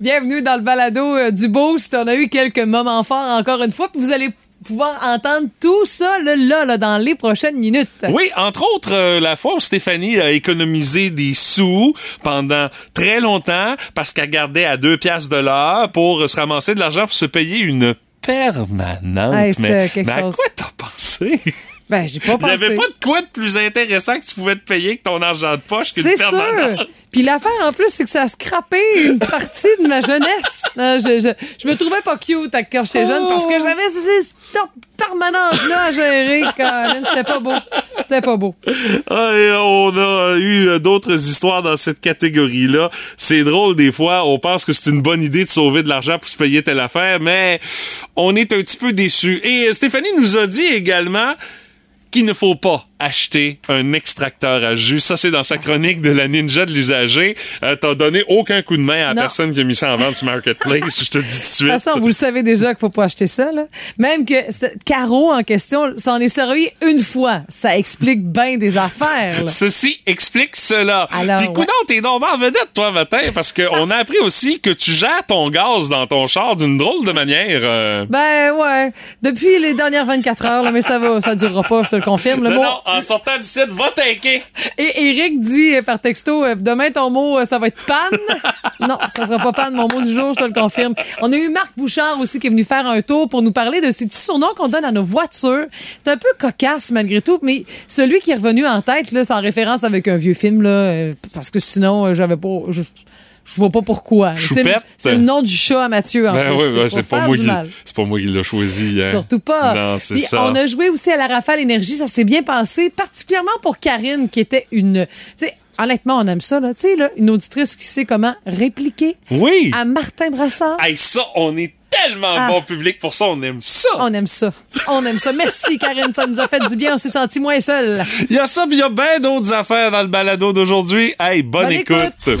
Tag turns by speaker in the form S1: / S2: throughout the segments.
S1: Bienvenue dans le balado euh, du Boost. On a eu quelques moments forts encore une fois. Puis vous allez pouvoir entendre tout ça là, là, là, dans les prochaines minutes.
S2: Oui, entre autres, euh, la fois où Stéphanie a économisé des sous pendant très longtemps parce qu'elle gardait à deux piastres de l'heure pour se ramasser de l'argent pour se payer une permanente.
S1: Hey,
S2: mais, mais à
S1: chose.
S2: quoi t'as pensé?
S1: Ben, j'ai pas
S2: Il n'y
S1: pensé.
S2: avait pas de quoi de plus intéressant que tu pouvais te payer que ton argent de poche qu'une
S1: C'est
S2: permanente.
S1: sûr. Puis l'affaire en plus, c'est que ça a scrappé une partie de ma jeunesse. Non, je, je, je me trouvais pas cute quand j'étais jeune parce que j'avais ces stop permanentes-là à gérer. C'était pas beau. C'était pas beau.
S2: Ah, et on a eu euh, d'autres histoires dans cette catégorie-là. C'est drôle des fois, on pense que c'est une bonne idée de sauver de l'argent pour se payer telle affaire, mais on est un petit peu déçus. Et euh, Stéphanie nous a dit également qu'il ne faut pas acheter un extracteur à jus. Ça, c'est dans sa chronique de la ninja de l'usager. Euh, T'as donné aucun coup de main à la
S1: Non.
S2: personne qui a mis ça en vente sur Marketplace, je te le dis tout de
S1: De
S2: suite.
S1: toute façon, vous le savez déjà qu'il faut pas acheter ça. Là. Même que ce Caro en question s'en est servi une fois. Ça explique bien des affaires. là.
S2: Ceci explique cela.
S1: Alors,
S2: Puis,
S1: ouais.
S2: coudonc, t'es donc en vedette, toi, matin, parce qu'on a appris aussi que tu gères ton gaz dans ton char d'une drôle de manière. euh.
S1: Ben ouais. Depuis les dernières 24 heures, là, mais ça va, ça durera pas, je te le confirme. Le mot-
S2: en sortant d'ici, va t'inquiéter.
S1: Et Eric dit euh, par texto, euh, demain ton mot, euh, ça va être panne. non, ça sera pas panne, mon mot du jour, je te le confirme. On a eu Marc Bouchard aussi qui est venu faire un tour pour nous parler de ces petits surnoms qu'on donne à nos voitures. C'est un peu cocasse malgré tout, mais celui qui est revenu en tête, là, c'est en référence avec un vieux film, là, parce que sinon, j'avais pas... Je, je vois pas pourquoi. C'est le, nom du chat à Mathieu, en
S2: Ben
S1: plus.
S2: oui, ben, c'est pas, moi qui-
S1: mal.
S2: c'est pas moi qui l'ai choisi. hein.
S1: Surtout pas.
S2: Non,
S1: Puis
S2: ça.
S1: On a joué aussi à la Rafale Énergie. Ça s'est bien passé, particulièrement pour Karine, qui était une. Honnêtement, on aime ça, là. Tu sais, là, une auditrice qui sait comment répliquer
S2: Oui.
S1: à Martin Brassard.
S2: Hey, ça, on est tellement
S1: Ah.
S2: bon public pour ça, on aime ça.
S1: On aime ça. On aime ça. Merci, Karine. Ça nous a fait du bien. On s'est senti moins seul.
S2: Il y a ça, puis il y a bien d'autres affaires dans le balado d'aujourd'hui. Hey, bonne,
S1: Bonne
S2: écoute.
S1: écoute.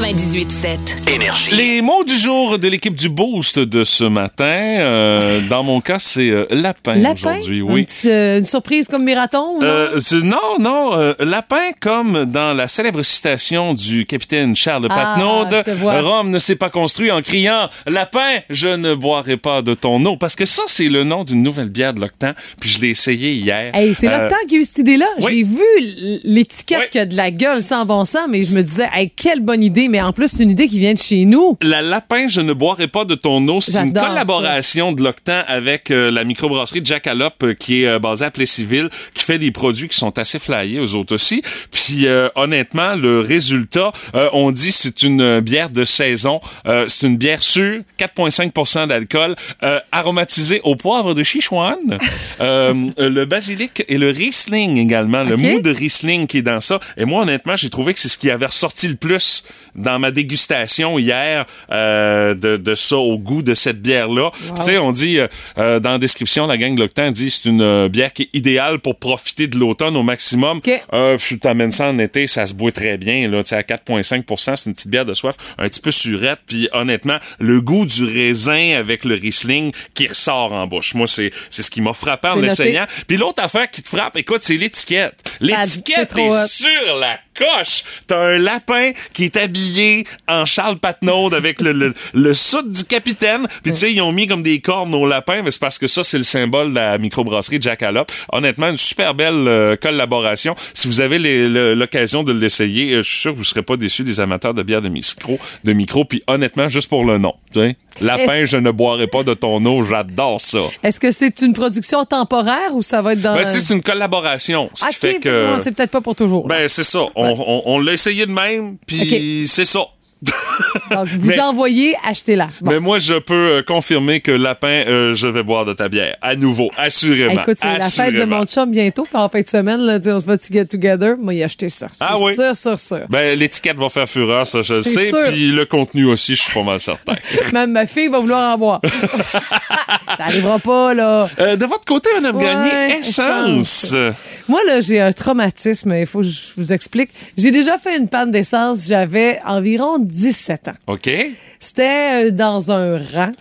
S3: 98.7.
S4: Énergie.
S2: Les mots du jour de l'équipe du Boost de ce matin, euh, dans mon cas, c'est euh, lapin,
S1: Lapin?
S2: aujourd'hui.
S1: Un
S2: Oui.
S1: petit, euh, une surprise comme Miraton, ou non?
S2: Euh, non, non, euh, lapin comme dans la célèbre citation du capitaine Charles
S1: Ah,
S2: Patnaud. Rome ne s'est pas construit en criant « Lapin, je ne boirai pas de ton eau ». Parce que ça, c'est le nom d'une nouvelle bière de l'Octan, puis je l'ai essayé hier.
S1: Hey, c'est
S2: Euh,
S1: qu'il y a eu cette idée-là.
S2: oui.
S1: J'ai vu l'étiquette
S2: Oui.
S1: qui a de la gueule sans bon sens, mais je me disais, hey, quelle bonne idée. Mais en plus, c'est une idée qui vient de chez nous.
S2: La Lapin, je ne boirai pas de ton eau, c'est une collaboration de l'Octan avec euh, la microbrasserie Jackalope euh, qui est euh, basée à Plessisville, qui fait des produits qui sont assez flyés, aux autres aussi. Puis honnêtement, le résultat, on dit c'est une bière de saison. C'est une bière sûre, 4,5% d'alcool, aromatisée au poivre de Sichuan, le basilic et le Riesling également, le mou de Riesling qui est dans ça. Et moi, honnêtement, j'ai trouvé que c'est ce qui avait ressorti le plus dans ma dégustation hier euh, de, de ça au goût de cette bière-là. Tu sais, on dit euh, euh, dans la description, la gang de l'Octan dit c'est une euh, bière qui est idéale pour profiter de l'automne au maximum.
S1: Ok.
S2: Euh, t'amènes ça en été, ça se boit très bien. Là, Tu sais, à 4,5% c'est une petite bière de soif, un petit peu surette. Puis honnêtement, le goût du raisin avec le Riesling qui ressort en bouche. Moi, c'est c'est ce qui m'a frappé en l'essayant. Puis l'autre affaire qui te frappe, écoute, c'est l'étiquette. L'étiquette est sur la coche. T'as un lapin qui est habillé en Charles Patnaud avec le, le, du capitaine. Puis tu sais, ils ont mis comme des cornes au lapin, mais c'est parce que ça, c'est le symbole de la microbrasserie Jackalope. Honnêtement, une super belle euh, collaboration. Si vous avez l'occasion de l'essayer, euh, je suis sûr que vous serez pas déçus des amateurs de bière de micro. De micro. Puis honnêtement, juste pour le nom. tu sais, Lapin, je ne boirai pas de ton eau. J'adore ça.
S1: Est-ce que c'est une production temporaire ou ça va être dans.
S2: Ben, c'est une collaboration. Ce qui
S1: Ok,
S2: fait que.
S1: bon, c'est peut-être pas pour toujours.
S2: Ben, c'est ça. On, on- on l'a essayé de même, puis c'est ça.
S1: Donc, vous
S2: mais-
S1: envoyez, achetez-la. Bon.
S2: Mais moi, je peux euh, confirmer que Lapin, euh, je vais boire de ta bière. À nouveau, assurément.
S1: Écoute, c'est la fête de mon chum bientôt, en fin de semaine, là, on se va get together. Moi, il a acheté ça.
S2: Ah oui?
S1: sûr, sûr, sûr.
S2: Ben, l'étiquette va faire fureur, ça, je le sais. Puis le contenu aussi, je suis pas mal certain.
S1: Même ma fille va vouloir en boire. ça arrivera pas, là.
S2: Euh, de votre côté, Madame
S1: Ouais,
S2: Gagné, essence.
S1: essence. Moi, là, j'ai un traumatisme. Il faut que je vous explique. J'ai déjà fait une panne d'essence. J'avais environ 17 ans.
S2: OK?
S1: C'était euh, dans un rang.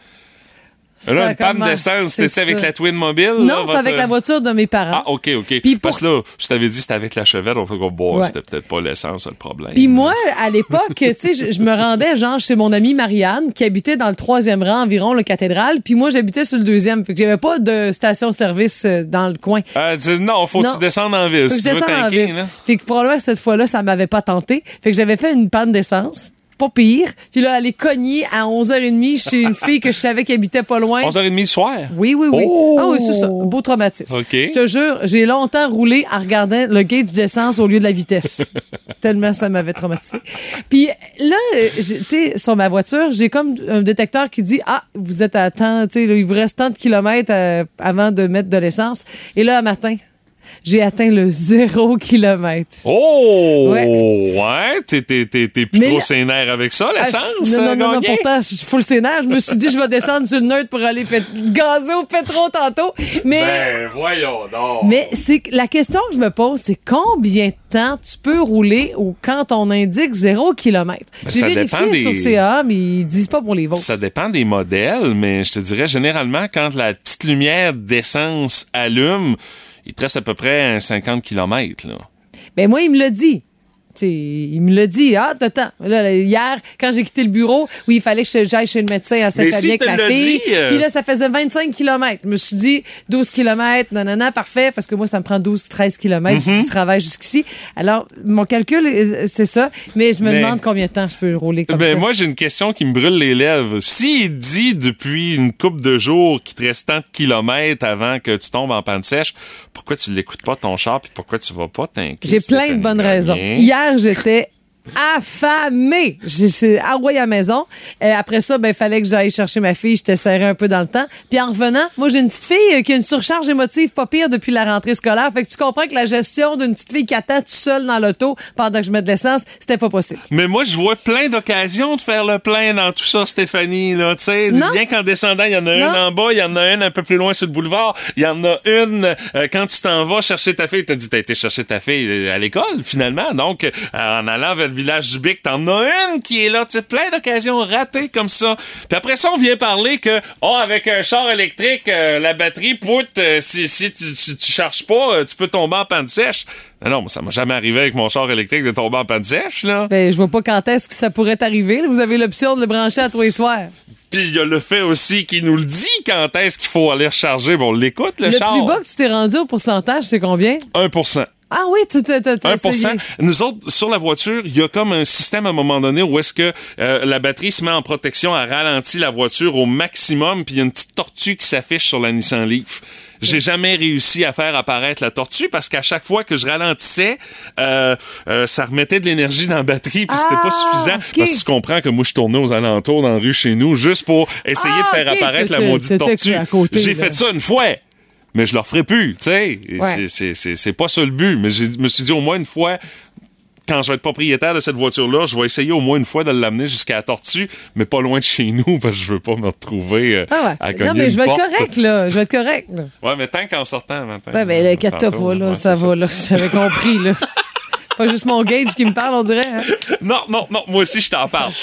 S2: Là, une panne d'essence, c'était avec la Twin Mobile?
S1: Non,
S2: votre-
S1: avec la voiture de mes parents.
S2: Ah, OK, OK.
S1: Puis
S2: Parce
S1: pour-
S2: que là, je t'avais dit c'était avec la chevette, on fait qu'on
S1: Ouais.
S2: c'était peut-être pas l'essence, le problème.
S1: Puis moi, à l'époque, tu sais, je, je me rendais genre chez mon amie Marianne qui habitait dans le troisième rang environ, le cathédrale, puis moi j'habitais sur le deuxième, fait que j'avais pas de station-service euh, dans le coin.
S2: Ah, dis, non, faut que tu descendes en ville. Si tu veux
S1: en ville.
S2: là.
S1: Fait que probablement cette fois-là, ça m'avait pas tenté. Fait que j'avais fait une panne d'essence. Pas pire. Puis là, aller cogner à 11h30 chez une fille que je savais qui habitait pas loin.
S2: 11h30 le soir?
S1: Oui, oui, oui.
S2: Oh!
S1: Ah oui, c'est ça. Beau traumatisme.
S2: OK.
S1: Je te jure, j'ai longtemps roulé en regardant le gauge d'essence au lieu de la vitesse. Tellement ça m'avait traumatisé. Puis là, tu sais, sur ma voiture, j'ai comme un détecteur qui dit Ah, vous êtes à temps, tu sais, il vous reste tant de kilomètres euh, avant de mettre de l'essence. Et là, un matin, j'ai atteint le zéro kilomètre.
S2: Oh!
S1: Ouais.
S2: Ouais, t'es, t'es, t'es, t'es plus
S1: Mais
S2: trop sénère avec ça, l'essence?
S1: Ah, non, non,
S2: euh,
S1: non, pourtant, je suis full sénère. Je me suis dit, je vais descendre sur le neutre pour aller pét- gazer au pétro tantôt. Mais.
S2: Ben, voyons donc.
S1: Mais c'est la question que je me pose, c'est combien de temps tu peux rouler ou quand on indique 0 km?
S2: Ben,
S1: J'ai vérifié
S2: des-
S1: sur CA, mais ils disent pas pour les vôtres.
S2: Ça dépend des modèles, mais je te dirais généralement, quand la petite lumière d'essence allume, il te reste à peu près un 50 km. Là.
S1: Ben moi, il me l'a dit. T'sais, il me l'a dit, ah, là, hier, quand j'ai quitté le bureau, oui, il fallait que j'aille chez le médecin à saint
S2: si
S1: avec ma fille.
S2: dit, euh,
S1: Puis là, ça faisait 25 km. Je me suis dit, 12 km, nanana, parfait, parce que moi, ça me prend 12, 13 km
S2: Mhm.
S1: du travail jusqu'ici. Alors, mon calcul, euh, c'est ça. Mais je me
S2: Mais-
S1: demande combien de temps je peux rouler comme
S2: Ben,
S1: ça.
S2: moi, j'ai une question qui me brûle les lèvres. S'il dit depuis une couple de jours qu'il te reste tant de kilomètres avant que tu tombes en panne sèche, pourquoi tu l'écoutes pas ton char puis pourquoi tu vas pas t'inquiéter?
S1: J'ai plein de bonnes raisons. Hier, j'étais affamée. J'ai ouais à la maison. Après ça, ben il fallait que j'aille chercher ma fille. J'étais serré un peu dans le temps. Puis en revenant, moi j'ai une petite fille euh, qui a une surcharge émotive pas pire depuis la rentrée scolaire. Fait que tu comprends que la gestion d'une petite fille qui attend toute seule dans l'auto pendant que je mets de l'essence, c'était pas possible.
S2: Mais moi, je vois plein d'occasions de faire le plein dans tout ça, Stéphanie. Là, tu sais,
S1: Non.
S2: bien qu'en descendant, il y en a
S1: Non.
S2: une en bas, il y en a une un peu plus loin sur le boulevard, il y en a une euh, quand tu t'en vas chercher ta fille. T'as dit t'as été chercher ta fille euh, à l'école finalement. Donc, euh, en allant vers village du Bic, t'en as une qui est là. Tu sais, plein d'occasions ratées comme ça. Puis après ça, on vient parler que oh avec un char électrique, euh, la batterie poute. euh, si si tu, tu, tu charges pas, euh, tu peux tomber en panne sèche. Mais non, ça m'a jamais arrivé avec mon char électrique de tomber en panne sèche là.
S1: Ben, je vois pas quand est-ce que ça pourrait arriver. là. Vous avez l'option de le brancher à tous les soirs.
S2: Puis il y a le fait aussi qu'il nous le dit quand est-ce qu'il faut aller recharger. Bon, on l'écoute, le,
S1: Le
S2: char.
S1: plus bas que tu t'es rendu au pourcentage, c'est combien?
S2: 1
S1: Ah oui, tu t'as t'as- t'as
S2: 1
S1: essayé.
S2: Nous autres, sur la voiture, il y a comme un système à un moment donné où est-ce que euh, la batterie se met en protection, elle ralentit la voiture au maximum, puis il y a une petite tortue qui s'affiche sur la Nissan Leaf. J'ai jamais réussi à faire apparaître la tortue parce qu'à chaque fois que je ralentissais, euh, euh, ça remettait de l'énergie dans la batterie puis c'était
S1: Ah,
S2: pas suffisant.
S1: ok.
S2: Parce que tu comprends que moi je tournais aux alentours dans la rue chez nous juste pour essayer
S1: Ah,
S2: de faire
S1: ok,
S2: apparaître la maudite tortue. J'ai fait ça une fois mais je le referai plus, tu sais.
S1: Ouais.
S2: c'est- c'est- C'est c'est pas ça le but. Mais je me suis dit au moins une fois, quand je vais être propriétaire de cette voiture-là, je vais essayer au moins une fois de l'amener jusqu'à la tortue, mais pas loin de chez nous, parce que je veux pas me retrouver euh,
S1: Ah
S2: à
S1: ouais.
S2: cogner
S1: Non, mais je vais être correct, là. Je vais être correct, là.
S2: Ouais, mais tant qu'en sortant, maintenant.
S1: Ouais, mais le 4
S2: tantôt,
S1: pas, là,
S2: ouais,
S1: ça
S2: c'est
S1: va, là. J'avais compris, là. Pas juste mon gauge qui me parle, on dirait. hein.
S2: Non, non, non, moi aussi, je t'en parle.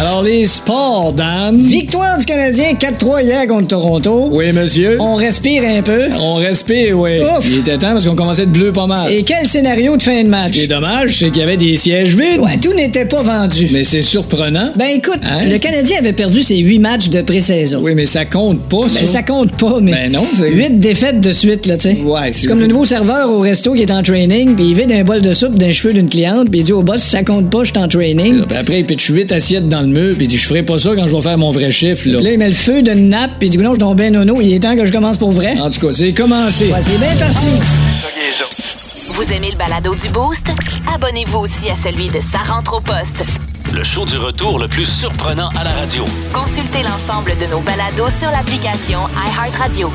S4: Alors, les sports, Dan.
S5: Victoire du Canadien 4-3 hier contre Toronto.
S4: Oui, monsieur.
S5: On respire un peu.
S4: On respire, oui.
S5: Ouf.
S4: Il était temps parce qu'on commençait de bleu pas mal.
S5: Et quel scénario de fin de
S4: Ce
S5: match?
S4: qui est dommage, c'est qu'il y avait des sièges vides.
S5: Ouais, tout n'était pas vendu.
S4: Mais c'est surprenant.
S5: Ben écoute,
S4: Hein?
S5: le Canadien avait perdu ses huit matchs de pré-saison.
S4: Oui, mais ça compte pas, ça.
S5: Ben, ça compte pas, mais.
S4: Ben non, c'est-
S5: Huit défaites de suite, là, tu sais.
S4: Ouais,
S5: C'est comme le nouveau serveur au resto qui est en training, puis il vide un bol de soupe d'un cheveu d'une cliente, puis il dit au boss, ça compte pas, je suis en training.
S4: Puis après, il pitch 8 assiettes dans le mur, puis il dit Je ferai pas ça quand je vais faire mon vrai chiffre, là.
S5: Là, il met le feu d'une nappe, puis il dit, non, je tombe ben nono, il est temps que je commence pour vrai.
S4: En tout cas, c'est commencé.
S5: Ouais, c'est bien parti.
S3: Vous aimez le balado du Boost? Abonnez-vous aussi à celui de Sa rentre au poste.
S6: Le show du retour le plus surprenant à la radio.
S3: Consultez l'ensemble de nos balados sur l'application iHeartRadio.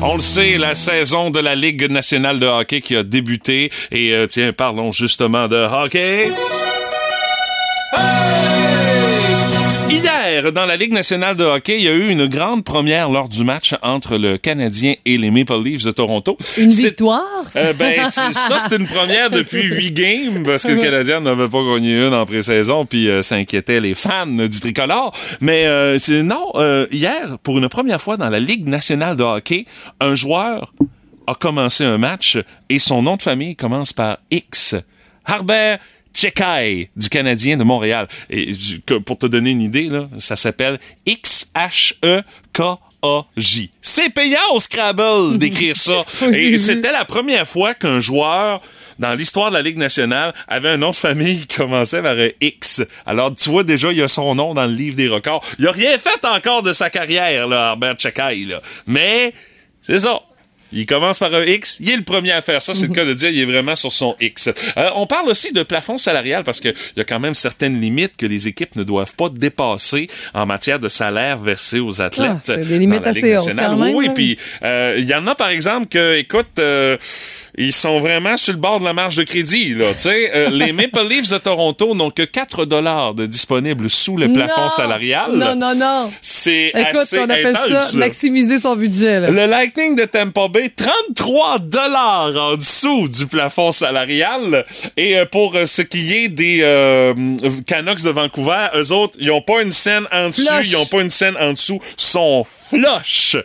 S2: On le sait, la saison de la Ligue nationale de hockey qui a débuté. Et euh, tiens, parlons justement de hockey. Hier, dans la Ligue nationale de hockey, il y a eu une grande première lors du match entre le Canadien et les Maple Leafs de Toronto.
S1: Une victoire?
S2: Euh, ben, ça, c'est une première depuis huit games parce que le Canadien n'avait pas gagné une en pré-saison, puis euh, ça inquiétait les fans du tricolore. Mais euh, non, euh, hier, pour une première fois dans la Ligue nationale de hockey, un joueur a commencé un match et son nom de famille commence par X. Harbert Chekai du Canadien de Montréal. Et pour te donner une idée, là, ça s'appelle X-H-E-K-A-J. C'est payant au Scrabble d'écrire ça. Et c'était la première fois qu'un joueur dans l'histoire de la Ligue nationale avait un nom de famille qui commençait par un X. Alors, tu vois, déjà, il y a son nom dans le livre des records. Il a rien fait encore de sa carrière, là, Herbert Chekai, là. Mais, c'est ça. Il commence par un X, il est le premier à faire ça, c'est le cas de dire, il est vraiment sur son X. Euh, on parle aussi de plafond salarial parce qu'il y a quand même certaines limites que les équipes ne doivent pas dépasser en matière de salaire versé aux athlètes.
S1: Ah, c'est des limites assez hautes,
S2: nationale.
S1: quand même,
S2: Oui, puis euh, il y en a par exemple que, écoute, euh, ils sont vraiment sur le bord de la marge de crédit. Là, les Maple Leafs de Toronto n'ont que 4 dollars de disponibles sous le plafond
S1: Non!
S2: salarial.
S1: Non, non, non.
S2: C'est
S1: Écoute,
S2: assez
S1: on appelle
S2: intense,
S1: ça maximiser son budget. là.
S2: Le Lightning de Tampa Bay, 33 dollars en dessous du plafond salarial. Et euh, pour euh, ce qui est des euh, Canucks de Vancouver, eux autres, ils ont pas une scène en dessus,
S1: Flush.
S2: ils ont pas une scène en dessous, sont flush.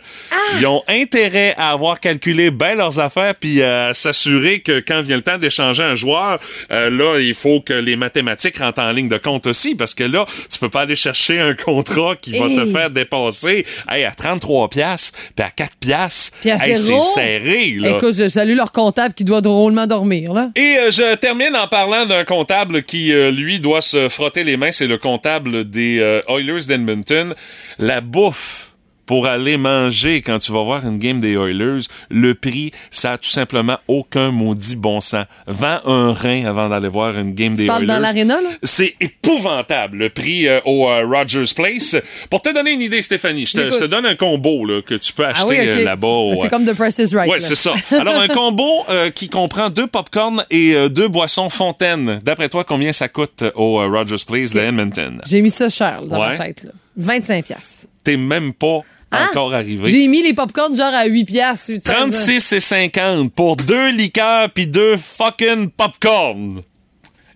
S2: Ils ont intérêt à avoir calculé bien leurs affaires puis à s'assurer que quand vient le temps d'échanger un joueur, euh, là, il faut que les mathématiques rentrent en ligne de compte aussi parce que là, tu peux pas aller chercher un contrat qui va te faire dépasser hey, à 33 piastres puis à 4 piastres.
S1: Puis à
S2: Hey,
S1: zéro,
S2: c'est serré, là.
S1: Écoute, je salue leur comptable qui doit drôlement dormir. Là.
S2: Et euh, je termine en parlant d'un comptable qui, euh, lui, doit se frotter les mains. C'est le comptable des euh, Oilers d'Edmonton. La bouffe pour aller manger quand tu vas voir une game des Oilers, le prix, ça a tout simplement aucun maudit bon sens. Vends un rein avant d'aller voir une game des
S1: parles
S2: Oilers.
S1: dans l'aréna, là?
S2: C'est épouvantable, le prix euh, au euh, Rogers Place. Pour te donner une idée, Stéphanie, je te, donne un combo là, que tu peux acheter
S1: Ah oui, ok.
S2: euh, là-bas.
S1: C'est comme The Price is Right.
S2: Ouais,
S1: là.
S2: c'est ça. Alors, un combo euh, qui comprend deux popcorn et deux boissons fontaine. D'après toi, combien ça coûte au Rogers Place de Edmonton?
S1: J'ai mis ça cher là, dans
S2: Ouais.
S1: ma tête. Là. 25 piastres.
S2: T'es même pas
S1: Hein?
S2: encore arrivé.
S1: J'ai mis les popcorns genre à 8 piastres.
S2: 36 et 50 pour deux liqueurs puis deux fucking popcorn.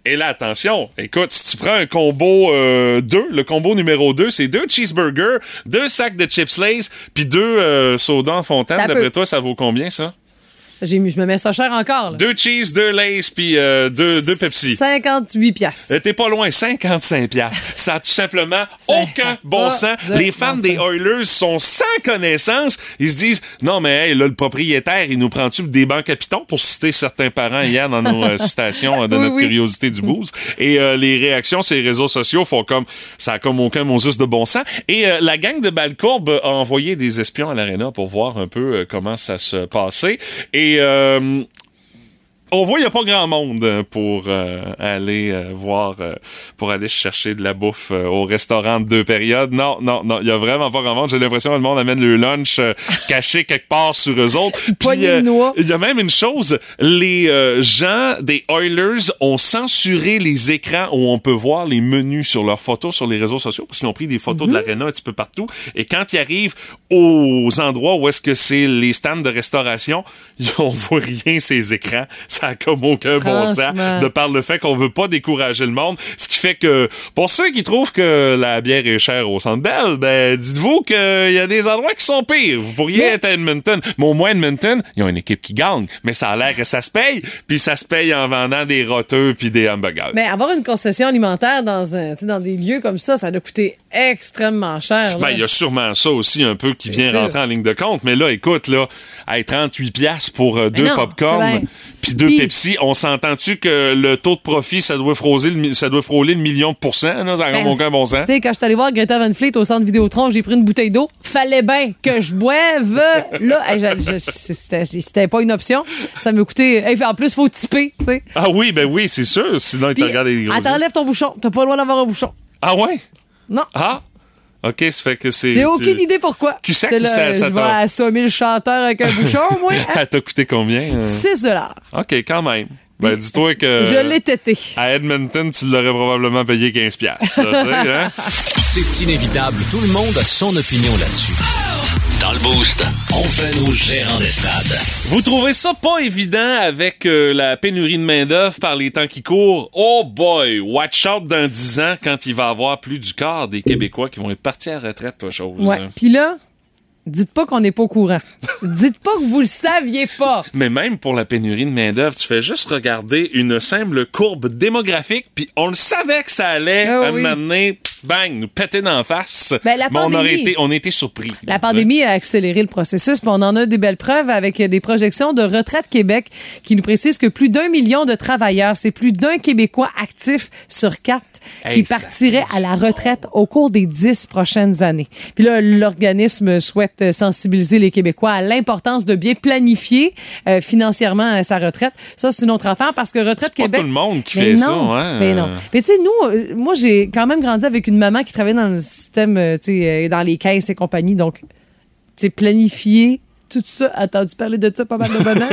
S2: Et là, attention, écoute, si tu prends un combo 2, le combo numéro 2, c'est deux cheeseburgers, deux sacs de chips Lay's, puis deux euh, sodas en fontaine. D'après toi, ça vaut combien, ça?
S1: J'ai mis, je me mets ça cher encore. Là.
S2: Deux cheese, deux Lay's, puis euh, deux, deux Pepsi.
S1: 58 piastres.
S2: Euh, T'es pas loin, 55 piastres. Ça a tout simplement aucun bon sens. Les fans
S1: bon
S2: des
S1: sens.
S2: Oilers sont sans connaissance. Ils se disent, non, mais hey, là, le propriétaire, il nous prend-tu des bancs capitaux? Pour citer certains parents hier dans nos euh, citations euh, de
S1: Oui,
S2: notre
S1: oui.
S2: curiosité du boost. Et les réactions sur les réseaux sociaux font comme, ça a comme aucun Moses de bon sens. Et la gang de Balcourbe a envoyé des espions à l'aréna pour voir un peu comment ça se passait. Et, euh, on voit, il n'y a pas grand monde euh, pour euh, aller euh, voir, euh, pour aller chercher de la bouffe au restaurant de deux périodes. Non, non, non, il n'y a vraiment pas grand monde. J'ai l'impression que le monde amène le lunch caché quelque part sur eux autres. Puis. Il y a même une chose, les gens des Oilers ont censuré les écrans où on peut voir les menus sur leurs photos sur les réseaux sociaux parce qu'ils ont pris des photos de
S1: Mhm.
S2: l'aréna un petit peu partout. Et quand ils arrivent aux endroits où est-ce que c'est les stands de restauration, on voit rien ces écrans. Ça a comme aucun bon sens de par le fait qu'on veut pas décourager le monde. Ce qui fait que pour ceux qui trouvent que la bière est chère au Centre Bell, ben dites-vous qu'il y a des endroits qui sont pires. Vous pourriez
S1: Mais-
S2: être à Edmonton, mais au moins Edmonton, ils ont une équipe qui gagne, mais ça a l'air que ça se paye, puis ça se paye en vendant des roteux puis des hamburgers.
S1: Mais avoir une concession alimentaire dans, un, dans des lieux comme ça, ça doit coûter extrêmement cher.
S2: Ben, il y a sûrement ça aussi un peu qui vient
S1: sûr.
S2: rentrer en ligne de compte. Mais là, écoute, là, hey, 38 piastres pour euh, deux
S1: non,
S2: popcorn deux
S1: Puis-
S2: Pepsi. On s'entend-tu que le taux de profit, ça doit frôler le, mi- ça doit frôler le million de pourcents? Là, ça
S1: Ben,
S2: aucun bon sens.
S1: Tu sais, quand je suis allée voir Greta Van Fleet au centre Vidéotron, j'ai pris une bouteille d'eau. Fallait bien que je boive. Là, hey, c'était pas une option. Ça me coûtait. hey, en plus, faut tiper, tu sais.
S2: Ah oui, ben oui, c'est sûr. Sinon, il te
S1: Puis,
S2: regarde les gros
S1: attends, enlève ton bouchon. T'as pas le droit d'avoir un bouchon.
S2: Ah ouais?
S1: Non.
S2: Ah? OK, ça fait que c'est...
S1: J'ai
S2: tu-
S1: aucune idée pourquoi.
S2: Tu sais
S1: J'étais
S2: que
S1: là,
S2: ça- ça
S1: je vais assommer le chanteur avec un bouchon, moi.
S2: Elle t'a coûté combien? euh?
S1: 6 dollars.
S2: OK, quand même. Ben, dis-toi que.
S1: Je l'ai tété.
S2: À Edmonton, tu l'aurais probablement payé 15$. piastres, là, tu sais, hein?
S6: C'est inévitable. Tout le monde a son opinion là-dessus. Dans le Boost, on fait nos gérants des stades.
S2: Vous trouvez ça pas évident avec euh, la pénurie de main-d'œuvre par les temps qui courent? Oh boy! Watch out dans 10 ans quand il va y avoir plus du quart des Québécois qui vont être partis à la retraite, pas chose.
S1: Ouais.
S2: hein.
S1: Puis là, dites pas qu'on n'est pas au courant. dites pas que vous le saviez pas.
S2: Mais même pour la pénurie de main-d'œuvre, tu fais juste regarder une simple courbe démographique, puis on le savait que ça allait
S1: Ah oui.
S2: moment donné, bang, nous péter d'en face.
S1: Ben, la
S2: Mais on, aurait
S1: pandémie.
S2: été, on a été surpris.
S1: La pandémie a accéléré le processus, puis on en a des belles preuves avec des projections de Retraite Québec qui nous précisent que plus d'un million de travailleurs, c'est plus d'un Québécois actif sur quatre qui
S2: Hey,
S1: partirait à la retraite au cours des dix prochaines années. Puis là, l'organisme souhaite sensibiliser les Québécois à l'importance de bien planifier euh, financièrement euh, sa retraite. Ça, c'est une autre affaire parce que Retraite
S2: C'est pas
S1: Québec...
S2: tout le monde qui
S1: Mais
S2: fait
S1: non,
S2: ça, hein.
S1: Mais non. Mais tu sais, nous, euh, moi, j'ai quand même grandi avec une maman qui travaillait dans le système, euh, tu sais, euh, dans les caisses et compagnie. Donc, tu sais, planifier tout ça. Entendu parler de ça pas mal de bonheur.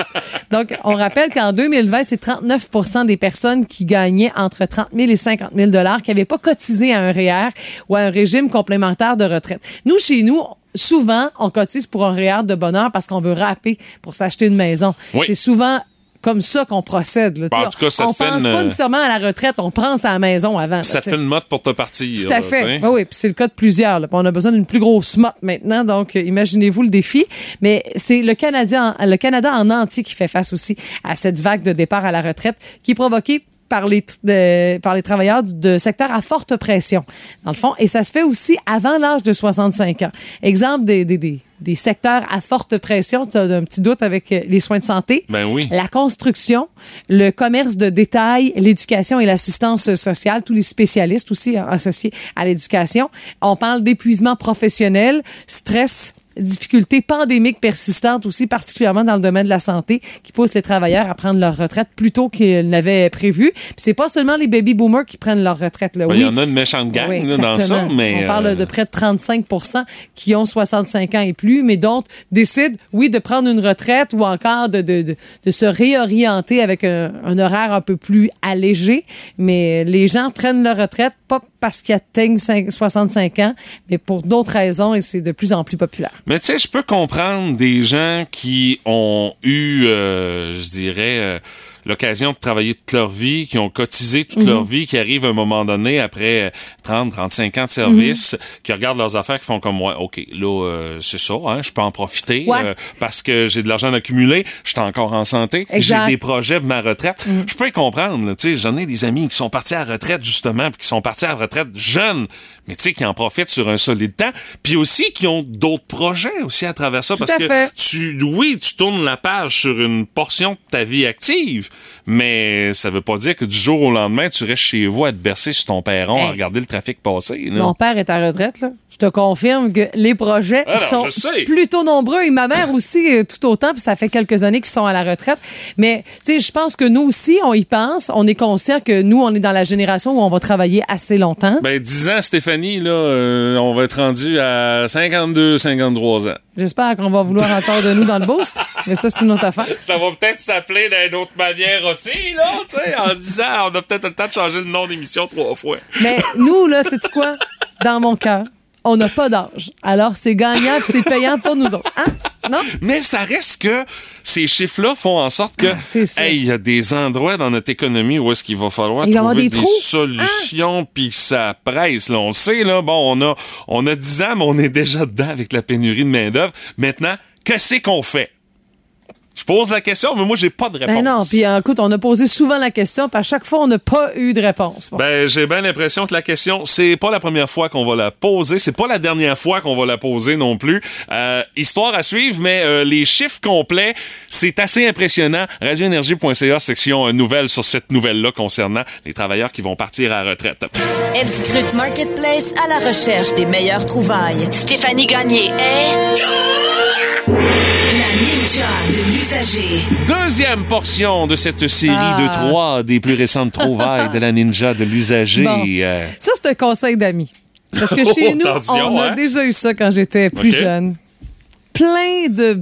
S1: Donc, on rappelle qu'en 2020, c'est 39% des personnes qui gagnaient entre 30 000 et 50 000 qui n'avaient pas cotisé à un REER ou à un régime complémentaire de retraite. Nous, chez nous, souvent, on cotise pour un REER de bonheur parce qu'on veut rapper pour s'acheter une maison.
S2: Oui.
S1: C'est souvent comme ça qu'on procède. là. Sais,
S2: en tout cas, ça
S1: on pense
S2: une-
S1: pas nécessairement à la retraite, on prend sa maison avant. là,
S2: Ça fait une motte pour te partir.
S1: Tout à fait.
S2: sais.
S1: Oui, oui. Puis c'est le cas de plusieurs. là. On a besoin d'une plus grosse motte maintenant. Donc, euh, imaginez-vous le défi. Mais c'est le Canada, le Canada en entier qui fait face aussi à cette vague de départ à la retraite qui est provoquée par les, de- par les travailleurs de secteurs à forte pression, dans le fond. Et ça se fait aussi avant l'âge de 65 ans. Exemple des, des, des, des secteurs à forte pression. Tu as un petit doute avec euh, les soins de santé.
S2: Ben oui.
S1: La construction, le commerce de détail, l'éducation et l'assistance sociale, tous les spécialistes aussi hein, associés à l'éducation. On parle d'épuisement professionnel, stress, difficultés pandémiques persistantes aussi, particulièrement dans le domaine de la santé, qui poussent les travailleurs à prendre leur retraite plus tôt qu'ils n'avaient prévu. Puis c'est pas seulement les baby boomers qui prennent leur retraite. Là.
S2: Ben, Il y
S1: Oui,
S2: en a une méchante gang
S1: oui,
S2: là, dans ça, mais.
S1: On parle
S2: euh,
S1: de près de 35 qui ont 65 ans et plus, mais d'autres décident, oui, de prendre une retraite ou encore de, se réorienter avec un, horaire un peu plus allégé. Mais les gens prennent leur retraite pas parce qu'ils atteignent cinq- 65 ans, mais pour d'autres raisons et c'est de plus en plus populaire.
S2: Mais tu sais, je peux comprendre des gens qui ont eu, euh, je dirais, euh, l'occasion de travailler toute leur vie, qui ont cotisé toute
S1: Mhm.
S2: leur vie, qui arrivent à un moment donné, après euh, 30, 35 ans de service,
S1: Mhm.
S2: qui regardent leurs affaires, qui font comme moi, OK, là, euh, c'est ça, hein, je peux en profiter
S1: Ouais.
S2: euh, parce que j'ai de l'argent accumulé, je suis encore en santé, j'ai.
S1: Mhm.
S2: des projets pour ma retraite. Je peux y comprendre, tu sais, j'en ai des amis qui sont partis à la retraite, justement, puis qui sont partis à la retraite jeunes, mais tu sais, qui en profitent sur un solide temps, puis aussi qui ont d'autres projets aussi à travers ça, parce que
S1: fait.
S2: tu, oui, tu tournes la page sur une portion de ta vie active, mais ça veut pas dire que du jour au lendemain, tu restes chez vous à te bercer sur ton perron à
S1: Hey.
S2: regarder le trafic passer. là.
S1: Mon père est à retraite, là. Je te confirme que les projets
S2: Alors,
S1: sont plutôt nombreux et ma mère aussi euh, tout autant, puis ça fait quelques années qu'ils sont à la retraite. Mais, tu sais, je pense que nous aussi, on y pense. On est conscient que nous, on est dans la génération où on va travailler assez longtemps.
S2: Ben, 10 ans, Stéphanie, là, euh, on va être rendu à 52, 53 ans.
S1: J'espère qu'on va vouloir encore de nous dans le boost, mais ça, c'est une autre affaire.
S2: Ça va peut-être s'appeler d'une autre manière aussi, là, tu sais, en 10 ans, on a peut-être le temps de changer le nom d'émission trois fois.
S1: Mais nous, là, sais-tu quoi? Dans mon cœur, on n'a pas d'âge. Alors, c'est gagnant puis c'est payant pour nous autres. Hein? Non?
S2: Mais ça reste que ces chiffres-là font en sorte que,
S1: Ah,
S2: hey, il y a des endroits dans notre économie où est-ce qu'il va falloir
S1: Il va
S2: trouver
S1: des
S2: solutions, puis ça presse. Là, on sait, là, bon, on a, on a 10 ans, mais on est déjà dedans avec la pénurie de main-d'œuvre. Maintenant, qu'est-ce qu'on fait? Je pose la question, mais moi, j'ai pas de réponse.
S1: Ben non, puis euh, écoute, on a posé souvent la question, puis à chaque fois, on n'a pas eu de réponse. Bon.
S2: Ben, j'ai bien l'impression que la question, c'est pas la première fois qu'on va la poser, c'est pas la dernière fois qu'on va la poser non plus. Euh, histoire à suivre, mais euh, les chiffres complets, c'est assez impressionnant. Radioénergie.ca, section euh, nouvelle sur cette nouvelle-là concernant les travailleurs qui vont partir à la retraite.
S7: Elle scrute Marketplace à la recherche des meilleures trouvailles.
S3: Stéphanie Gagné est
S7: La ninja de l'usager.
S2: Deuxième portion de cette série
S1: Ah.
S2: de trois des plus récentes trouvailles de la ninja de l'usager.
S1: Bon.
S2: Euh,
S1: Ça, c'est un conseil d'amis. Parce que chez
S2: Oh,
S1: nous, on a
S2: hein?
S1: déjà eu ça quand j'étais plus jeune. Plein de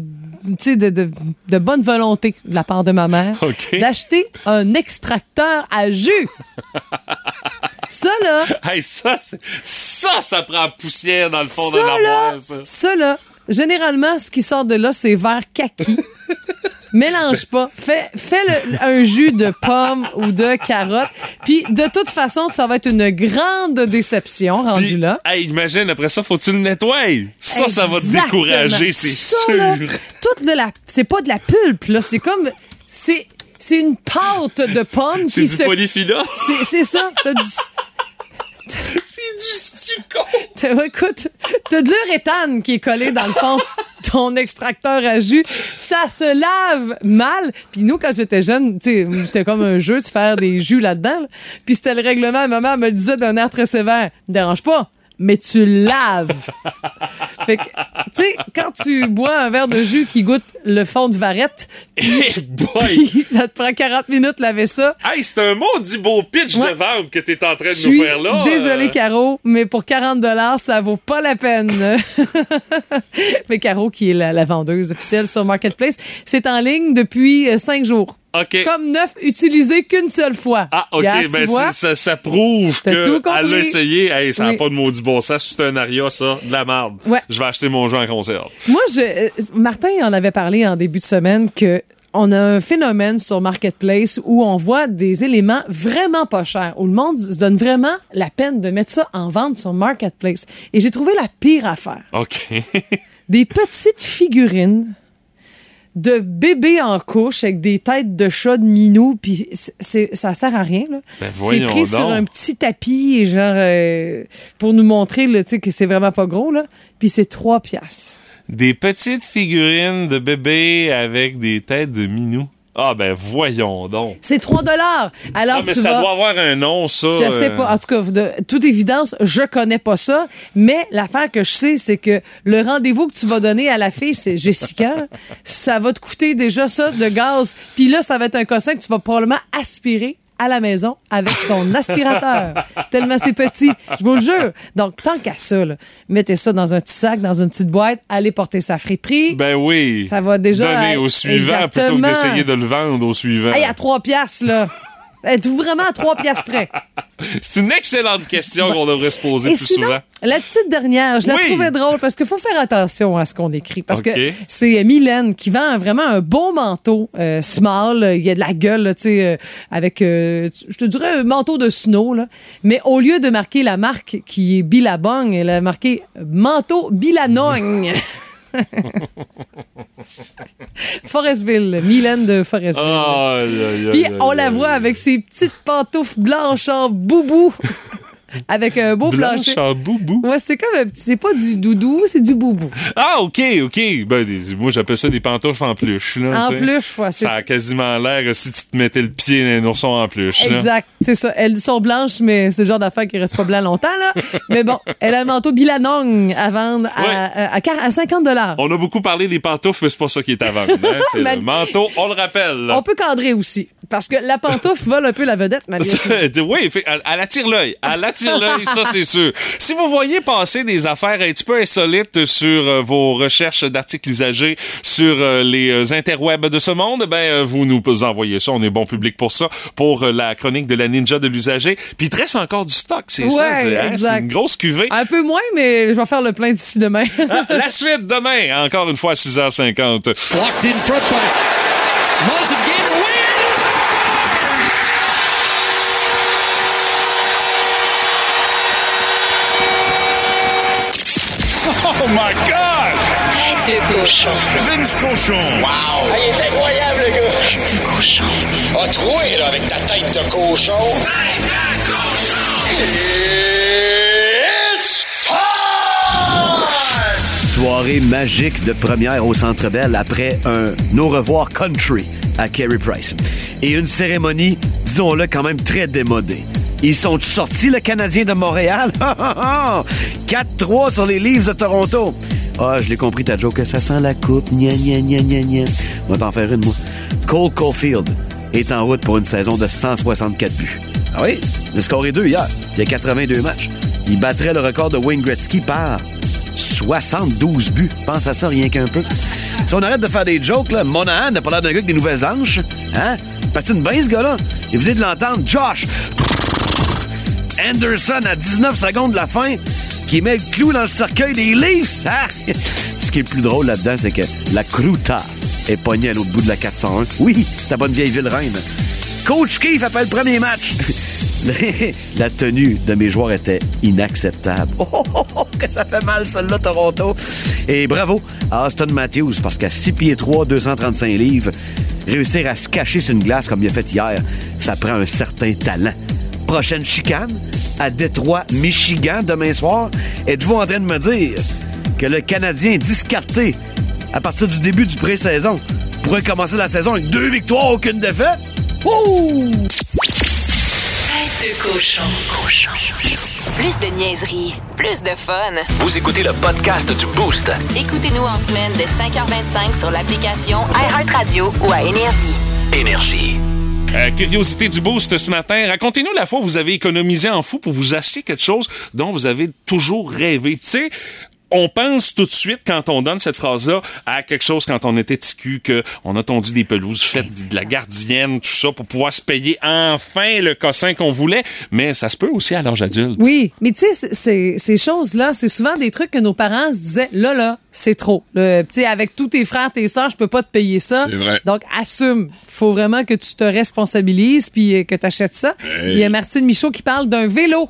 S1: tu sais, de, de, de bonne volonté de la part de ma mère d'acheter un extracteur à jus. ça, là,
S2: Hey, ça, c'est- ça, ça prend poussière dans le fond de
S1: ça,
S2: l'armoire, ça.
S1: ça, là, généralement, ce qui sort de là, c'est vert kaki. Mélange pas. Fais, fais le- un jus de pomme ou de carotte. Puis, de toute façon, ça va être une grande déception rendu
S2: Puis,
S1: là.
S2: Hey, imagine, après ça, faut-tu le nettoyer? Ça, ça va te
S1: Exactement.
S2: décourager, c'est
S1: Ça,
S2: sûr.
S1: toute de la, c'est pas de la pulpe, là. C'est comme, c'est, c'est une pâte de pomme
S2: C'est
S1: qui
S2: du
S1: se.
S2: polyphylla?
S1: C'est, c'est ça. T'as du,
S2: c'est du stucco.
S1: t'as, écoute, t'as de l'uréthane qui est collé dans le fond ton extracteur à jus. Ça se lave mal. Puis nous, quand j'étais jeune, tu sais, c'était comme un jeu de faire des jus là-dedans. là. Puis c'était le règlement. Ma mère me le disait d'un air très sévère. Me dérange pas. Mais tu laves. Fait que, tu sais, quand tu bois un verre de jus qui goûte le fond de varette,
S2: Hey boy!
S1: puis ça te prend 40 minutes de laver ça.
S2: Hey, c'est un maudit beau pitch
S1: Ouais.
S2: de vente que t'es en train de nous faire là. euh.
S1: Caro, mais pour 40 dollars, ça vaut pas la peine. mais Caro, qui est la, la vendeuse officielle sur Marketplace, c'est en ligne depuis euh, cinq jours. Comme neuf, utilisé qu'une seule fois.
S2: Ah, OK,
S1: tu
S2: ben ça, ça prouve qu'elle l'a essayé. Hey, ça n'a
S1: Oui.
S2: pas de maudit bon sens. C'est un aria, ça. De la merde.
S1: Ouais.
S2: Je vais acheter mon jeu en conserve.
S1: Moi, je, euh, Martin en avait parlé en début de semaine que on a un phénomène sur Marketplace où on voit des éléments vraiment pas chers, où le monde se donne vraiment la peine de mettre ça en vente sur Marketplace. Et j'ai trouvé la pire affaire.
S2: OK.
S1: Des petites figurines de bébés en couche avec des têtes de chat de minou, puis ça sert à rien. là.
S2: Ben,
S1: c'est pris sur un petit tapis, genre, euh, pour nous montrer là, tu sais, que c'est vraiment pas gros, là. puis c'est 3 piastres.
S2: des petites figurines de bébés avec des têtes de minous. Ah, ben voyons donc.
S1: C'est 3 dollars. Alors
S2: mais
S1: tu
S2: ça
S1: vas...
S2: doit avoir un nom, ça.
S1: Je sais
S2: euh.
S1: pas. En tout cas, de toute évidence, je connais pas ça. Mais l'affaire que je sais, c'est que le rendez-vous que tu vas donner à la fille, c'est Jessica. ça va te coûter déjà ça de gaz. Puis là, ça va être un cossin que tu vas probablement aspirer à la maison avec ton aspirateur. Tellement c'est petit. Je vous le jure. Donc, tant qu'à ça, là, mettez ça dans un petit sac, dans une petite boîte, allez porter ça à friperie.
S2: Ben oui.
S1: Ça va déjà
S2: Donner au suivant plutôt que
S1: Exactement.
S2: d'essayer de le vendre au suivant.
S1: Hey, à 3 piastres, là. Êtes-vous vraiment à 3 piastres près?
S2: C'est une excellente question qu'on devrait se poser
S1: Et
S2: plus
S1: sinon,
S2: souvent.
S1: la petite dernière, je la
S2: Oui.
S1: trouvais drôle parce qu'il faut faire attention à ce qu'on écrit. Parce que c'est Mylène qui vend vraiment un beau manteau euh, small. Il y a de la gueule, tu sais, euh, avec, euh, je te dirais, un manteau de snow. Là. Mais au lieu de marquer la marque qui est Billabong, elle a marqué manteau Bilanogne. Forestville, Mylène de Forestville. Puis on la voit avec ses petites pantoufles blanches en boubou. Avec un beau
S2: Blanche
S1: plancher.
S2: en boubou.
S1: Ouais, c'est comme un petit- c'est pas du doudou, c'est du boubou.
S2: Ah, OK, OK. Ben, des- moi, j'appelle ça des pantoufles en pluche. Là,
S1: En
S2: tu sais.
S1: pluche, ouais, c'est
S2: Ça a quasiment l'air euh, si tu te mettais le pied dans un ourson en pluche. là.
S1: Exact, c'est ça. Elles sont blanches, mais c'est le genre d'affaire qui reste pas blanc longtemps, là. mais bon, elle a un manteau Bilanong à vendre à,
S2: Ouais.
S1: à, à 50 dollars.
S2: On a beaucoup parlé des pantoufles, mais c'est pas ça qui est à vendre. hein. C'est
S1: Mais-
S2: le manteau, on le rappelle.
S1: On peut cadrer aussi, parce que la pantoufle vole un peu la vedette, malgré tout.
S2: oui, fait- elle, elle attire l'œil. Elle attire l'œil, ça c'est sûr. Si vous voyez passer des affaires un petit peu insolites sur euh, vos recherches d'articles usagés sur euh, les euh, interwebs de ce monde, ben euh, vous nous envoyez ça. On est bon public pour ça, pour euh, la chronique de la ninja de l'usager. Puis il te reste encore du stock, c'est ça.
S1: Ouais,
S2: c'est- hein, C'est une grosse cuvée.
S1: Un peu moins, mais je vais faire le plein d'ici demain.
S2: Ah, la suite demain, encore une fois à 6h50.
S4: Locked in front by Muzzin!
S6: Oh my God!
S3: Tête de cochon.
S6: Vince Cochon! Wow!
S8: Ah, il est incroyable, le gars!
S3: Tête de cochon.
S8: A troué, là, avec ta tête de cochon. Tête de cochon! It's time!
S9: Soirée magique de première au Centre Bell après un au revoir country à Carey Price. Et une cérémonie, disons-le, quand même très démodée. Ils sont sortis, le Canadien de Montréal? 4-3 sur les Leafs de Toronto. Ah, je l'ai compris, ta joke, ça sent la coupe. Gna, gna, gna, gna, gna. On va t'en faire une, moi. Cole Caulfield est en route pour une saison de 164 buts. Ah oui? Le score est 2 hier. Il y a 82 matchs. Il battrait le record de Wayne Gretzky par 72 buts. Pense à ça rien qu'un peu. Si on arrête de faire des jokes, là, Monahan n'a pas l'air d'un gars avec des nouvelles hanches. Hein? Patine bien, ce gars-là. Et vous de l'entendre, Josh Anderson à 19 secondes de la fin, qui met le clou dans le cercueil des Leafs. Hein? Ce qui est le plus drôle là-dedans, c'est que la Cruta est pognée à l'autre bout de la 401. Oui, ta bonne vieille ville reine. Coach Keefe appelle le premier match. la tenue de mes joueurs était inacceptable. Oh, oh, oh, oh, que ça fait mal, celle-là, Toronto. Et bravo à Austin Matthews, parce qu'à 6 pieds 3, 235 livres, réussir à se cacher sur une glace comme il a fait hier, ça prend un certain talent. Prochaine chicane, à Détroit, Michigan, demain soir. Êtes-vous en train de me dire que le Canadien discarté à partir du début du pré-saison? Pourrait commencer la saison avec deux victoires, aucune défaite? Ouh!
S3: Tête de cochon. Plus de niaiserie, plus de fun.
S6: Vous écoutez le podcast du Boost.
S3: Écoutez-nous en semaine de 5h25 sur l'application iHeartRadio ou à Énergie.
S6: Énergie.
S2: Euh, curiosité du boost ce matin. Racontez-nous la fois où vous avez économisé en fou pour vous acheter quelque chose dont vous avez toujours rêvé. Tu sais, on pense tout de suite quand on donne cette phrase-là à quelque chose quand on était ticu, que on a tondu des pelouses, fait de la gardienne, tout ça pour pouvoir se payer enfin le cossin qu'on voulait. Mais ça se peut aussi à l'âge adulte.
S1: Oui, mais tu sais, ces choses-là, c'est souvent des trucs que nos parents se disaient, là, là, c'est trop. Le- Tu sais, avec tous tes frères, tes sœurs, je peux pas te payer ça.
S10: C'est vrai.
S1: Donc, assume. faut vraiment que tu te responsabilises puis euh, que tu achètes ça.
S10: Hey.
S1: Il y a Martine Michaud qui parle d'un vélo.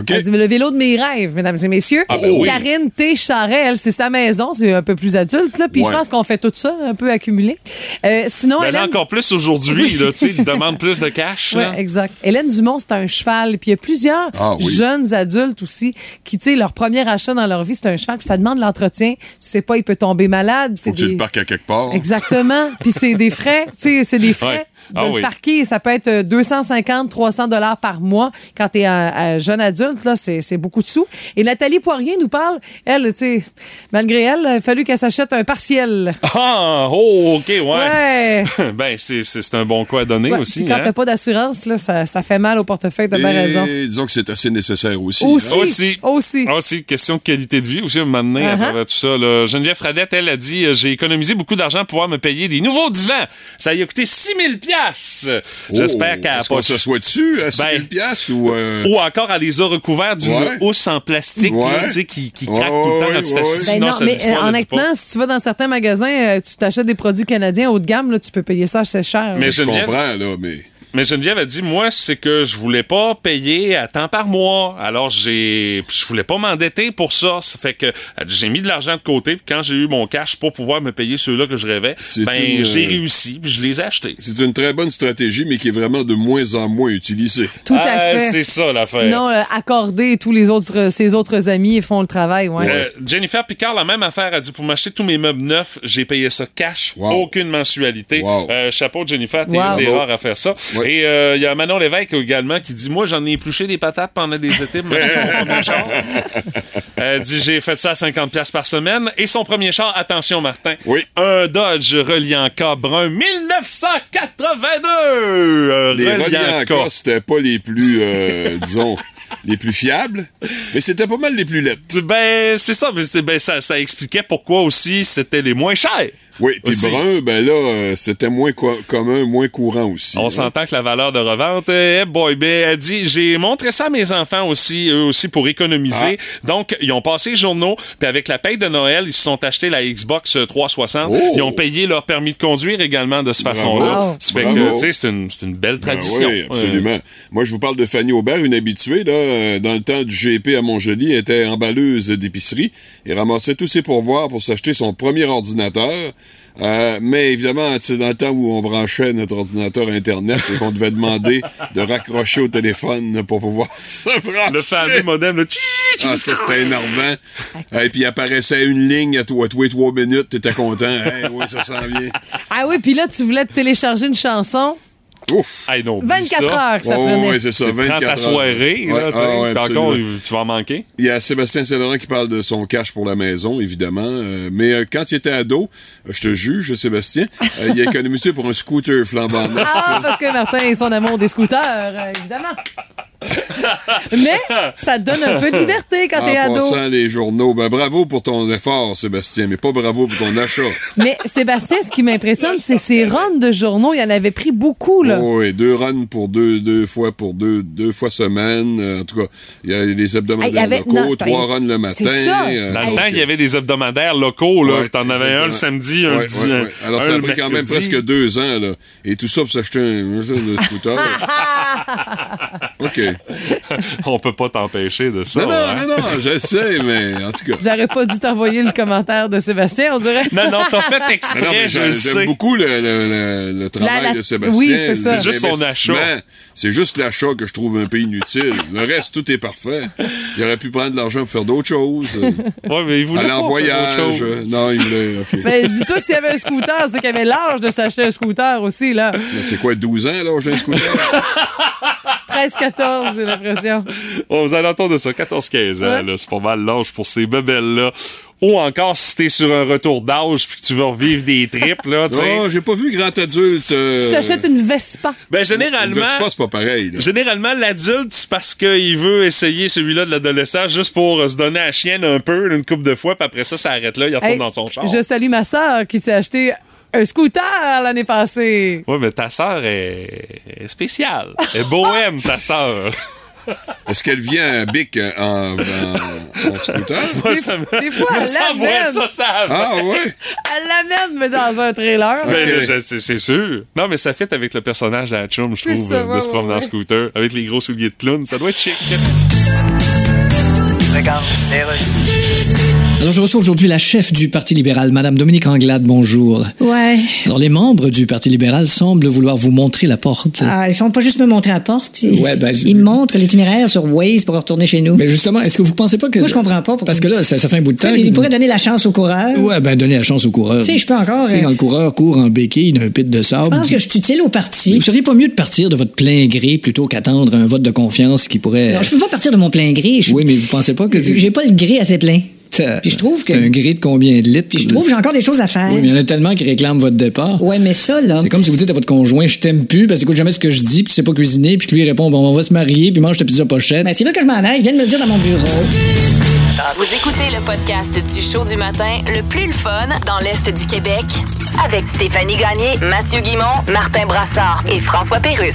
S10: OK.
S1: Elle dit, le vélo de mes rêves, mesdames et messieurs.
S2: Ah, ben oui.
S1: Karine T. Charret, elle, c'est sa maison, c'est un peu plus adulte, là. Puis
S10: Ouais.
S1: je pense qu'on fait tout ça, un peu accumulé. Euh, sinon,
S2: Ben là,
S1: Hélène-
S2: encore plus aujourd'hui, là, tu sais, ils demandent plus de cash.
S1: Oui, exact. Hélène Dumont, c'est un cheval. Puis il y a plusieurs
S10: Ah oui.
S1: jeunes adultes aussi qui, tu sais, leur premier achat dans leur vie, c'est un cheval. Puis ça demande l'entretien. Tu sais pas, il peut tomber malade.
S10: Faut que tu le parques à quelque part.
S1: Exactement. Puis c'est des frais. Tu sais, c'est des frais.
S2: Ouais.
S1: De
S2: Ah
S1: le
S2: oui.
S1: parquer, ça peut être 250, 300 dollars par mois. Quand tu es un, un jeune adulte, là, c'est c'est beaucoup de sous. Et Nathalie Poirier nous parle, elle, tu sais, malgré elle, il a fallu qu'elle s'achète un partiel.
S2: Ah, oh, OK, ouais.
S1: Ouais.
S2: ben, c'est c'est- c'est un bon coup à donner
S1: Ouais,
S2: aussi.
S1: puis quand
S2: hein.
S1: t'as pas d'assurance, là, ça, ça fait mal au portefeuille, t'as bien raison.
S10: disons que c'est assez nécessaire aussi.
S1: Aussi.
S10: hein.
S2: Aussi.
S1: Aussi.
S2: Ah, Aussi, question de qualité de vie aussi, maintenant, à
S1: Uh-huh.
S2: travers tout ça. là. Geneviève Fradette, elle a dit euh, J'ai économisé beaucoup d'argent pour pouvoir me payer des nouveaux divans. Ça y a coûté 6 000 piastres.
S10: Oh,
S2: J'espère qu'elle a pas.
S10: qu'on se soit dessus à 6 000
S2: Ben,
S10: piastres ou... euh,
S2: Ou encore, elle les a recouverts d'une
S10: Ouais.
S2: housse en plastique
S10: Ouais.
S2: là, tu sais, qui, qui
S10: Ouais,
S2: craque tout le temps
S10: ouais,
S2: quand tu.
S1: Ben non, mais euh, honnêtement, si tu vas dans certains magasins, euh, tu t'achètes des produits canadiens haut de gamme, là, tu peux payer ça assez cher.
S2: Mais
S10: je comprends, là, mais...
S2: Mais Geneviève a dit, moi, c'est que je voulais pas payer à temps par mois. Alors, j'ai, je voulais pas m'endetter pour ça. Ça fait que j'ai mis de l'argent de côté. Puis quand j'ai eu mon cash pour pouvoir me payer ceux-là que je rêvais, ben,
S10: une,
S2: j'ai
S10: euh,
S2: réussi. Puis je les ai achetés.
S10: C'est une très bonne stratégie, mais qui est vraiment de moins en moins utilisée.
S1: Tout à
S2: Ah,
S1: fait.
S2: c'est ça, l'affaire.
S1: Sinon, euh, accorder tous les autres, ses autres amis font le travail. Ouais.
S2: Euh, Jennifer Picard, la même affaire, a dit pour m'acheter tous mes meubles neufs, j'ai payé ça cash,
S10: Wow.
S2: aucune mensualité.
S10: Wow.
S2: Euh, chapeau, Jennifer, t'es
S1: Wow.
S2: une des
S10: Bravo.
S2: rares à faire ça.
S10: Ouais.
S2: Et euh, il y a Manon Lévesque également qui dit Moi, j'en ai épluché des patates pendant des étés pour mon premier char. Elle dit J'ai fait ça à 50$ piastres par semaine. Et son premier char, attention, Martin,
S10: Oui.
S2: un Dodge Reliant K brun 1982. Un
S10: Les.
S2: K,
S10: c'était pas les plus, euh, disons, les plus fiables, mais c'était pas mal les plus lettres.
S2: Ben, c'est ça. Ben, ça, ça expliquait pourquoi aussi c'était les moins chers.
S10: Oui, puis brun, ben là, euh, c'était moins co- commun, moins courant aussi.
S2: On
S10: hein.
S2: s'entend que la valeur de revente, eh boy, ben, elle dit, j'ai montré ça à mes enfants aussi, eux aussi, pour économiser.
S10: Ah.
S2: Donc, ils ont passé les journaux, puis avec la paye de Noël, ils se sont achetés la Xbox 360.
S10: Oh!
S2: Ils ont payé leur permis de conduire également de cette façon-là. Ça fait
S10: Bravo.
S2: que, tu sais, c'est une, belle
S10: Ben
S2: tradition.
S10: oui, absolument. Moi, je vous parle de Fanny Aubert, une habituée, là, euh, dans le temps du GP à Montjoli, était emballeuse d'épicerie et ramassait tous ses pourvoirs pour s'acheter son premier ordinateur. Euh, mais évidemment, c'est dans le temps où on branchait notre ordinateur Internet et qu'on devait demander de raccrocher au téléphone pour pouvoir se brancher.
S2: Le fameux modem, le
S10: Ah, ça, c'était énormant. Et puis, il apparaissait une ligne à toi, tous les trois minutes, t'étais content. Hey, oui, ça s'en vient.
S1: Ah oui, puis là, tu voulais te télécharger une chanson.
S10: Ouf!
S2: Hey, non, oublie
S1: 24
S2: ça.
S1: heures que ça
S10: Oh,
S1: prenait.
S10: oui, c'est ça,
S2: C'est
S10: 24
S2: prends ta
S10: heures.
S2: soirée,
S10: Ouais,
S2: là,
S10: ah, ouais,
S2: encore, tu vas en manquer.
S10: Il y a Sébastien Saint-Laurent qui parle de son cash pour la maison, évidemment. Euh, mais euh, quand il était ado, euh, je te juge, Sébastien, euh, il a économisé pour un scooter flambant neuf.
S1: Ah, parce que Martin et son amour des scooters, euh, évidemment. Mais ça te donne un peu de liberté quand t'es
S10: En
S1: ado.
S10: passant les journaux, ben bravo pour ton effort, Sébastien, mais pas bravo pour ton achat.
S1: Mais Sébastien, ce qui m'impressionne, c'est ses runs de journaux. Il en avait pris beaucoup, là.
S10: Oh, oui, deux runs pour deux, deux fois pour deux, deux fois semaine. Euh, En tout cas, il y a les hebdomadaires
S1: y avait-
S10: locaux,
S1: non,
S10: trois runs le matin.
S1: c'est ça.
S10: euh,
S2: Dans le temps, il y avait des hebdomadaires locaux, là.
S10: Ouais,
S2: T'en avais un le samedi, un
S10: Ouais,
S2: di-
S10: ouais, ouais. Alors,
S2: un
S10: ça a pris quand même presque deux ans, là. Et tout ça pour s'acheter un, un scooter. OK.
S2: On peut pas t'empêcher de ça.
S10: Non, non,
S2: hein?
S10: non, non, je sais, mais en tout cas.
S1: J'aurais pas dû t'envoyer le commentaire de Sébastien, on dirait.
S2: Non, non, t'as fait
S10: Non, non,
S2: exprès,
S10: mais
S2: je
S10: j'aime beaucoup le, le- le- le travail
S1: La- la-
S10: de Sébastien.
S1: oui, c'est ça.
S2: Juste son achat.
S10: C'est juste l'achat que je trouve un peu inutile. Le reste, tout est parfait. Il aurait pu prendre de l'argent pour faire d'autres choses.
S2: Ouais, mais il voulait
S10: aller
S2: pas
S10: en voyage. Non, il voulait. OK.
S1: Ben, dis-toi que s'il y avait un scooter, c'est qu'il avait l'âge de s'acheter un scooter aussi, là.
S10: Mais C'est quoi, 12 ans, l'âge d'un scooter?
S1: 13-14, j'ai l'impression.
S2: Aux alentours de ça, 14-15 ans,
S1: Ouais.
S2: là, c'est pas mal l'âge pour ces bebelles-là. Ou encore, si t'es sur un retour d'âge puis que tu veux revivre des trips, là, tu sais.
S10: Non, j'ai pas vu grand adulte. euh,
S1: Tu t'achètes une Vespa.
S2: Ben,
S10: le
S2: généralement,
S10: Vespa, c'est pas pareil. là.
S2: généralement, l'adulte, c'est parce qu'il veut essayer celui-là de l'adolescent juste pour euh, se donner à la chienne un peu, une couple de fois, puis après ça, ça arrête là, il retourne
S1: Hey,
S2: dans son char.
S1: Je salue ma soeur qui s'est acheté un scooter l'année passée.
S2: Ouais, mais ta sœur est... est spéciale. Elle est bohème, ta sœur.
S10: Est-ce qu'elle vient à Bic euh, en, en- en scooter?
S2: Moi,
S1: Des-
S2: ça me-
S1: des fois, elle l'amène.
S2: ça, ça.
S10: Ah, ouais?
S1: Elle l'amène, mais dans un trailer.
S2: Ben,
S10: Ok.
S2: je- c'est c'est sûr. Non, mais ça fait avec le personnage de la chum, je trouve,
S1: ça,
S2: euh, de
S1: ouais,
S2: se promener
S1: ouais,
S2: en scooter, avec les gros souliers de clown. Ça doit être chic.
S5: Alors, je reçois aujourd'hui la chef du Parti libéral, Madame Dominique Anglade. Bonjour.
S11: Ouais.
S5: Alors, les membres du Parti libéral semblent vouloir vous montrer la porte.
S11: Ah, ils font pas juste me montrer la porte. Ils,
S5: Ouais, ben,
S11: ils montrent l'itinéraire sur Waze pour retourner chez nous.
S5: Mais justement, est-ce que vous pensez pas que.
S11: Moi, je comprends pas. pourquoi-
S5: Parce que là, ça, ça fait un bout de temps.
S11: ils
S5: qu'il-
S11: pourraient donner la chance au coureur.
S5: Ouais, ben, donner la chance au coureur.
S11: Tu sais, je peux encore.
S5: Tu sais,
S11: euh,
S5: quand le coureur court en béquille d'un pit de sable.
S11: Je pense que je suis utile au parti.
S5: Vous seriez pas mieux de partir de votre plein gré plutôt qu'attendre un vote de confiance qui pourrait.
S11: Non, je peux pas partir de mon plein gré. Je-
S5: Oui, mais vous pensez pas que.
S11: J'ai pas le gré assez plein. Puis je trouve que-
S5: C'est un gré de combien de litres?
S11: Puis je trouve que j'ai encore des choses à faire.
S5: Oui, mais il y en a tellement qui réclament votre départ.
S11: Ouais, mais ça, là.
S5: C'est comme si vous dites à votre conjoint, je t'aime plus, parce qu'il écoute jamais ce que je dis, puis tu sais pas cuisiner, puis lui répond, bon, on va se marier, puis mange ta pizza pochette.
S11: Ben, c'est là que je m'en aille. Viennent me le dire dans mon bureau.
S3: Vous écoutez le podcast du show du matin le plus le fun dans l'Est du Québec avec Stéphanie Gagné, Mathieu Guimont, Martin Brassard et François Pérusse.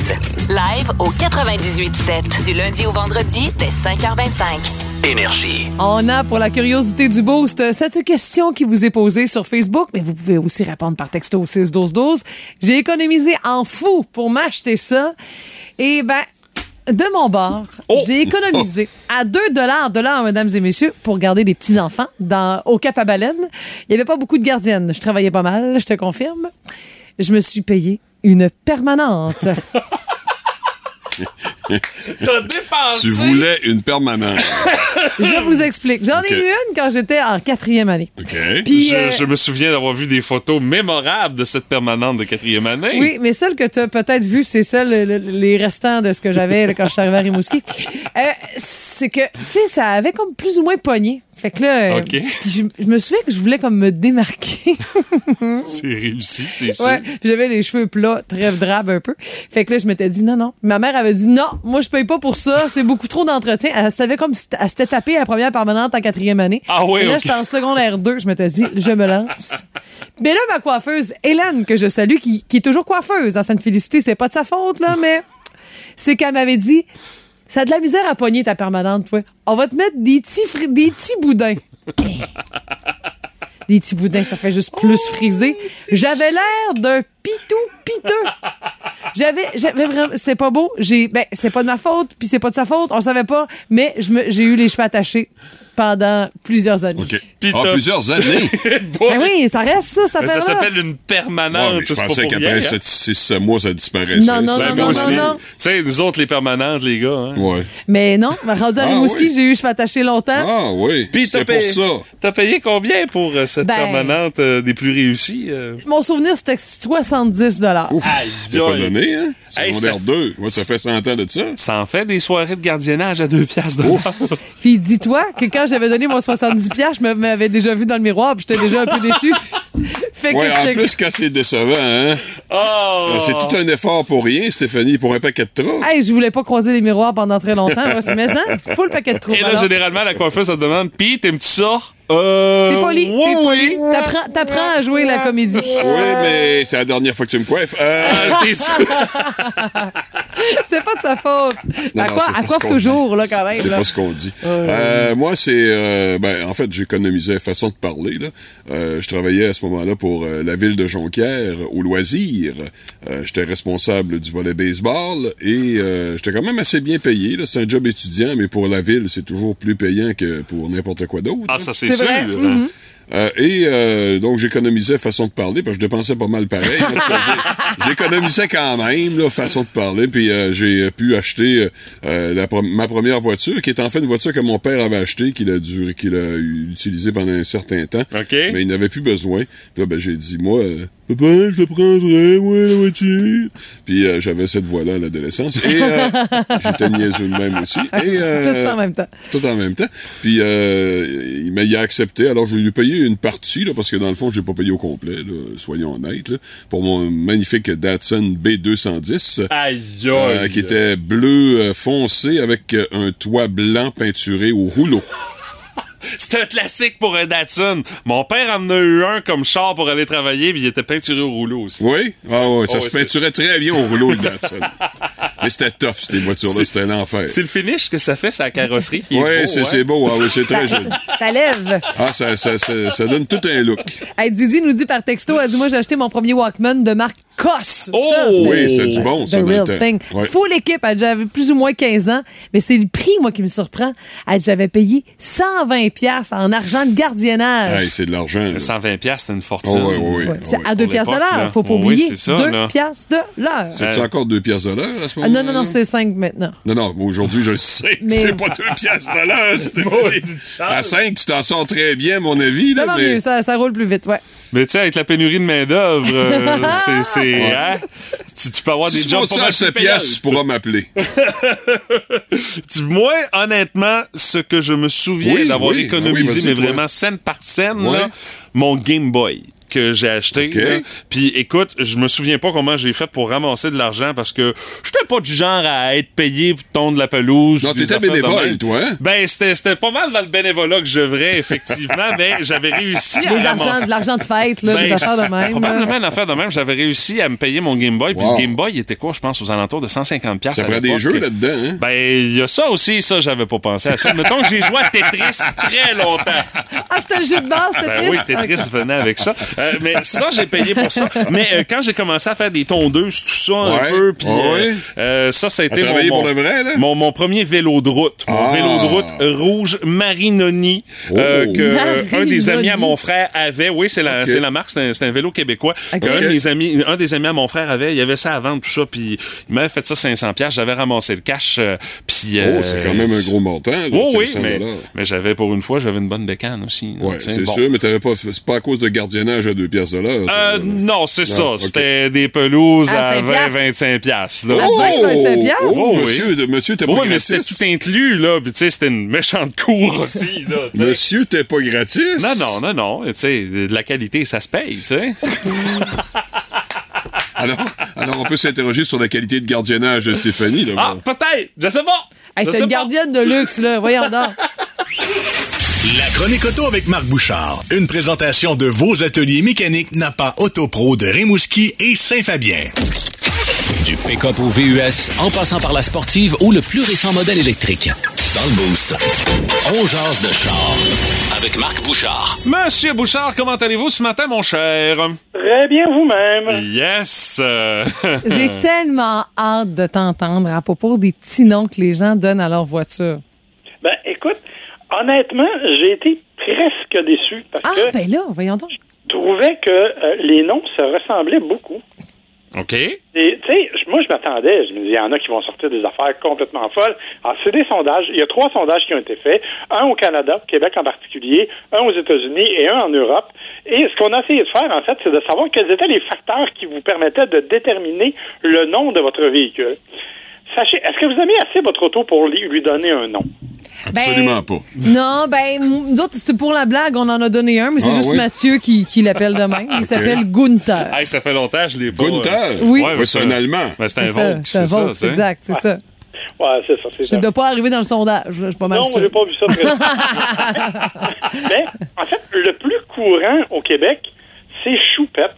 S3: Live au 98.7 du lundi au vendredi dès 5h25.
S6: Énergie.
S1: On a pour la curiosité du boost cette question qui vous est posée sur Facebook, mais vous pouvez aussi répondre par texto au 6 12 12. J'ai économisé en fou pour m'acheter ça. Et ben de mon bord, j'ai économisé à 2 dollars de l'heure, mesdames et messieurs, pour garder des petits-enfants dans, au Cap à Baleine. Il n'y avait pas beaucoup de gardiennes. Je travaillais pas mal, je te confirme. Je me suis payé une permanente.
S2: T'as dépensé.
S10: Tu voulais une permanente.
S1: Je vous explique. J'en ai eu une quand j'étais en quatrième année.
S10: OK.
S1: Puis,
S2: je,
S1: euh,
S2: je me souviens d'avoir vu des photos mémorables de cette permanente de quatrième année.
S1: Oui, mais celle que tu as peut-être vue, c'est celle, le- le- les restants de ce que j'avais quand je suis arrivée à Rimouski. Euh, c'est que, tu sais, ça avait comme plus ou moins pogné. Fait que là, euh, je, je me souviens que je voulais comme me démarquer.
S2: C'est réussi, c'est sûr.
S1: ouais, j'avais les cheveux plats, très drabes un peu. Fait que là, je m'étais dit non, non. Ma mère avait dit non, moi je paye pas pour ça, c'est beaucoup trop d'entretien. Elle savait comme si elle s'était tapée la première permanente en quatrième année.
S2: Ah oui,
S1: Et là,
S2: OK.
S1: j'étais en secondaire 2, je m'étais dit, je me lance. Mais là, ma coiffeuse, Hélène, que je salue, qui, qui est toujours coiffeuse dans Sainte-Félicité, c'est pas de sa faute, là, mais c'est qu'elle m'avait dit, ça a de la misère à pogner ta permanente, toi. On va te mettre des petits, fri- des petits boudins. Des petits boudins, ça fait juste plus frisé. J'avais l'air d'un pitou piteux. J'avais, j'avais vraiment, c'était pas beau. J'ai, ben, c'est pas de ma faute, puis c'est pas de sa faute, on savait pas, mais j'ai eu les cheveux attachés pendant plusieurs années.
S10: OK.
S2: Puis
S10: Ah, plusieurs années.
S1: Ben oui, ça reste ça, ça
S2: ça s'appelle une permanente.
S10: Ouais, je
S2: c'est
S10: pensais
S2: pour
S10: qu'après
S2: hein.
S10: 6 mois, ça disparaissait.
S1: Non, non,
S10: Ça,
S1: non,
S10: moi
S1: non, non, non.
S2: Tu sais, nous autres, les permanentes, les gars. Hein.
S10: Ouais.
S1: Mais non, rendu à
S10: Ah,
S1: Rimouski,
S10: oui.
S1: j'ai eu les cheveux attachés longtemps.
S10: Ah oui.
S2: Puis t'as
S10: pour
S2: payé,
S10: ça.
S2: t'as payé combien pour euh, cette
S1: Ben-
S2: permanente euh, des plus réussies? euh?
S1: Mon souvenir, c'était 70 dollars.
S10: Ouf. J'ai pas donné, hein? Secondaire
S2: ça-
S10: 2. Ouais, ça fait 100 ans de ça.
S2: Ça en fait des soirées de gardiennage à deux piastres.
S1: Puis dis-toi que quand j'avais donné mon 70 pièces, je me- m'avais déjà vu dans le miroir, puis j'étais déjà un peu déçu. Fait que
S10: Ouais, en plus, quand c'est décevant, hein?
S2: Oh!
S10: C'est tout un effort pour rien, Stéphanie, pour un paquet de trop.
S1: Hey, je voulais pas croiser les miroirs pendant très longtemps. Mais ça, full paquet de trous.
S2: Et là,
S1: Alors,
S2: généralement, la coiffeuse, ça te demande, pis t'aimes-tu ça? Euh.
S1: T'es poli,
S2: ouais,
S1: t'es poli. T'apprends, t'apprends à jouer la comédie.
S10: Oui, mais c'est la dernière fois que tu me coiffes. Euh,
S2: Ah, c'est ça.
S1: C'était pas de sa faute.
S10: Non,
S1: à
S10: non,
S1: quoi,
S10: c'est
S1: à quoi toujours,
S10: dit.
S1: là, quand même.
S10: C'est pas ce qu'on dit. Euh, moi, c'est... euh, ben, en fait, j'économisais façon de parler. Là. Euh, je travaillais à ce moment-là pour euh, la ville de Jonquière, au loisir. Euh, j'étais responsable du volet baseball et euh, j'étais quand même assez bien payé. là. C'est un job étudiant, mais pour la ville, c'est toujours plus payant que pour n'importe quoi d'autre.
S2: Ah, ça, c'est
S1: C'est
S2: sûr.
S1: vrai. Mhm.
S10: Euh, et euh, donc, j'économisais façon de parler, parce que je dépensais pas mal pareil. J'économisais quand même, là, façon de parler. Puis euh, j'ai pu acheter euh, la pro- ma première voiture, qui est en fait une voiture que mon père avait achetée, qu'il a dû, qu'il a utilisée pendant un certain temps. Mais il n'avait plus besoin. Puis là, ben, j'ai dit, moi, euh, papa, je la prendrais, moi, la voiture. Puis euh, j'avais cette voix-là à l'adolescence. Et euh, j'étais niaiseux de même aussi. Et, euh,
S1: Tout ça en même temps.
S10: tout en même temps. Puis euh, il m'a accepté. Alors je lui ai payé une partie, là, parce que dans le fond, je l'ai pas payé au complet, là, soyons honnêtes, là, pour mon magnifique Datsun B210.
S2: Aïe,
S10: euh,
S2: aïe.
S10: qui était bleu euh, foncé avec un toit blanc peinturé au rouleau.
S2: C'est un classique pour un Datsun. Mon père en a eu un comme char pour aller travailler, puis il était peinturé au rouleau aussi.
S10: Oui? Ah ouais, ça
S2: Oh,
S10: se peinturait très bien au rouleau, le Datsun. Mais c'était tough, ces voitures-là, c'était un enfer.
S2: C'est le finish que ça fait, sa carrosserie. qui
S10: Oui,
S2: beau,
S10: c'est
S2: hein?
S10: c'est beau, ah oui, c'est très joli.
S1: Ça lève.
S10: Ah, ça, ça, ça, ça donne tout un look.
S1: Hey, Didi nous dit par texto, elle dit Moi, j'ai acheté mon premier Walkman de marque Koss.
S2: Oh!
S1: Ça, c'est-
S10: Oui, c'est du bon, ça,
S1: The real thing.
S10: Ouais.
S1: Full équipe. J'avais plus ou moins 15 ans, mais c'est le prix, moi, qui me surprend. Elle dit, J'avais payé 120$ piastres en argent de gardiennage.
S10: Hey, c'est de l'argent. là.
S2: 120 piastres, c'est une fortune.
S10: Oh, oui, oui, oui.
S1: Ouais, c'est
S10: oui.
S1: à 2
S2: Pour
S1: piastres de
S2: l'époque,
S1: l'heure. Faut pas
S2: Oui,
S1: oublier.
S2: c'est ça,
S1: 2
S2: là.
S1: piastres de l'heure.
S10: C'est-tu encore deux piastres de l'heure à ce
S1: Ah,
S10: moment-là?
S1: non, non, non, c'est 5 maintenant.
S10: Non, non, aujourd'hui, je le sais.
S1: Mais-
S10: C'est pas deux piastres de l'heure. À cinq, tu t'en sors très bien, à mon avis. Là,
S1: va
S10: mais...
S1: mieux, ça, ça roule plus vite, ouais.
S2: Mais tu sais, avec la pénurie de main-d'œuvre, euh, c'est. c'est, hein? tu, tu peux avoir
S10: Si
S2: des jobs pas
S10: à 7
S2: plus payants.
S10: piastres, tu pourras m'appeler.
S2: Moi, honnêtement, ce que je me souviens
S10: Oui,
S2: d'avoir
S10: oui, oui,
S2: économisé, mais vraiment scène par scène, là, mon Game Boy que j'ai acheté. Puis écoute, je me souviens pas comment j'ai fait pour ramasser de l'argent parce que j'étais pas du genre à être payé pour tondre la pelouse.
S10: Non, t'étais bénévole, toi, hein?
S2: Ben, c'était c'était pas mal dans le bénévolat que je vrai, effectivement, mais j'avais réussi à
S1: Des
S2: ramasser.
S1: de l'argent de fête, là,
S2: Ben,
S1: des affaires de même.
S2: Probablement une affaire de même. J'avais réussi à me payer mon Game Boy. Puis le Game Boy, il était quoi, je pense, aux alentours de 150 pièces
S10: Ça prend des jeux là-dedans, hein?
S2: Ben, il y a ça aussi, ça, j'avais pas pensé à ça. Mettons que j'ai joué à Tetris très longtemps.
S1: Ah, c'était le jeu de base, c'était
S2: Ben oui. Tetris venait avec ça. Euh, mais ça, j'ai payé pour ça. Mais euh, quand j'ai commencé à faire des tondeuses, tout ça un peu, puis euh,
S10: Ouais.
S2: euh, ça, ça a été mon,
S10: pour
S2: mon-
S10: le vrai, là?
S2: mon, mon premier vélo de route. Mon
S10: Ah.
S2: vélo de route rouge Marinoni euh,
S10: Oh.
S2: que un des amis à mon frère avait. Oui, c'est la, la marque, c'est un, vélo québécois. Un, de mes amis, un des amis à mon frère avait, il y avait ça à vendre, tout ça, puis il m'avait fait ça 500 pièces. J'avais ramassé le cash, euh, puis...
S10: Oh, c'est quand même un gros montant, là,
S2: Oh, oui,
S10: 500
S2: mais, mais j'avais pour une fois, j'avais une bonne bécane aussi. sais,
S10: c'est
S2: bon.
S10: sûr, mais t'avais pas, c'est pas à cause de gardiennage à deux piastres de l'heure.
S2: Euh, non, c'est ça. C'était des pelouses
S1: À
S2: à
S1: 5 piastres?
S2: 20-25 piastres. là.
S1: À 20-25 piastres?
S10: Oh,
S2: Oh, oui.
S10: monsieur, t'es pas
S2: Ouais, mais c'était tout inclus, là. Puis, tu sais, c'était une méchante cour aussi, là.
S10: Monsieur, t'es pas gratis?
S2: Non, non, non, non. Tu sais, de la qualité, ça se paye, tu sais.
S10: Alors, alors, on peut s'interroger sur la qualité de gardiennage de Stéphanie. Là,
S2: Ah, peut-être. Je sais pas.
S1: Hey, c'est une
S2: pas.
S1: gardienne de luxe, là. Voyons donc.
S12: La chronique auto avec Marc Bouchard. Une présentation de vos ateliers mécaniques Napa Autopro de Rimouski et Saint-Fabien.
S6: Du pick-up au VUS, en passant par la sportive ou le plus récent modèle électrique. Dans le Boost, on jase de char avec Marc Bouchard.
S2: Monsieur Bouchard, comment allez-vous ce matin, mon cher?
S13: Très bien vous-même.
S2: Yes! euh,
S1: J'ai tellement hâte de t'entendre à propos des petits noms que les gens donnent à leur voiture.
S13: Honnêtement, j'ai été presque déçu parce
S1: Ah,
S13: que
S1: ben là, voyons donc.
S13: je trouvais que euh, les noms se ressemblaient beaucoup.
S2: OK.
S13: Et, tu sais, je- moi, je m'attendais. Je me dis, il y en a qui vont sortir des affaires complètement folles. Alors, c'est des sondages. Il y a trois sondages qui ont été faits. Un au Canada, Québec en particulier, un aux États-Unis et un en Europe. Et ce qu'on a essayé de faire, en fait, c'est de savoir quels étaient les facteurs qui vous permettaient de déterminer le nom de votre véhicule. Sachez, est-ce que vous aimez assez votre auto pour lui donner un nom?
S1: Ben,
S10: Absolument pas.
S1: Non, ben, nous autres, c'était pour la blague, on en a donné un, mais c'est
S10: Ah,
S1: juste
S10: oui?
S1: Mathieu qui, qui l'appelle de même. Il s'appelle Gunther.
S2: Hey, ça fait longtemps, je l'ai pas.
S10: Gunther?
S1: Oui.
S10: Ouais, c'est un Allemand.
S2: Ben, c'est un
S1: C'est ça,
S2: Vaux,
S1: c'est un
S2: ça,
S1: exact, c'est ça.
S13: Ouais, c'est ça. c'est
S1: Ça ne doit pas arriver dans le sondage, je suis pas mal
S13: Non,
S1: sûre.
S13: j'ai pas vu ça. très Mais, en fait, le plus courant au Québec, c'est choupette.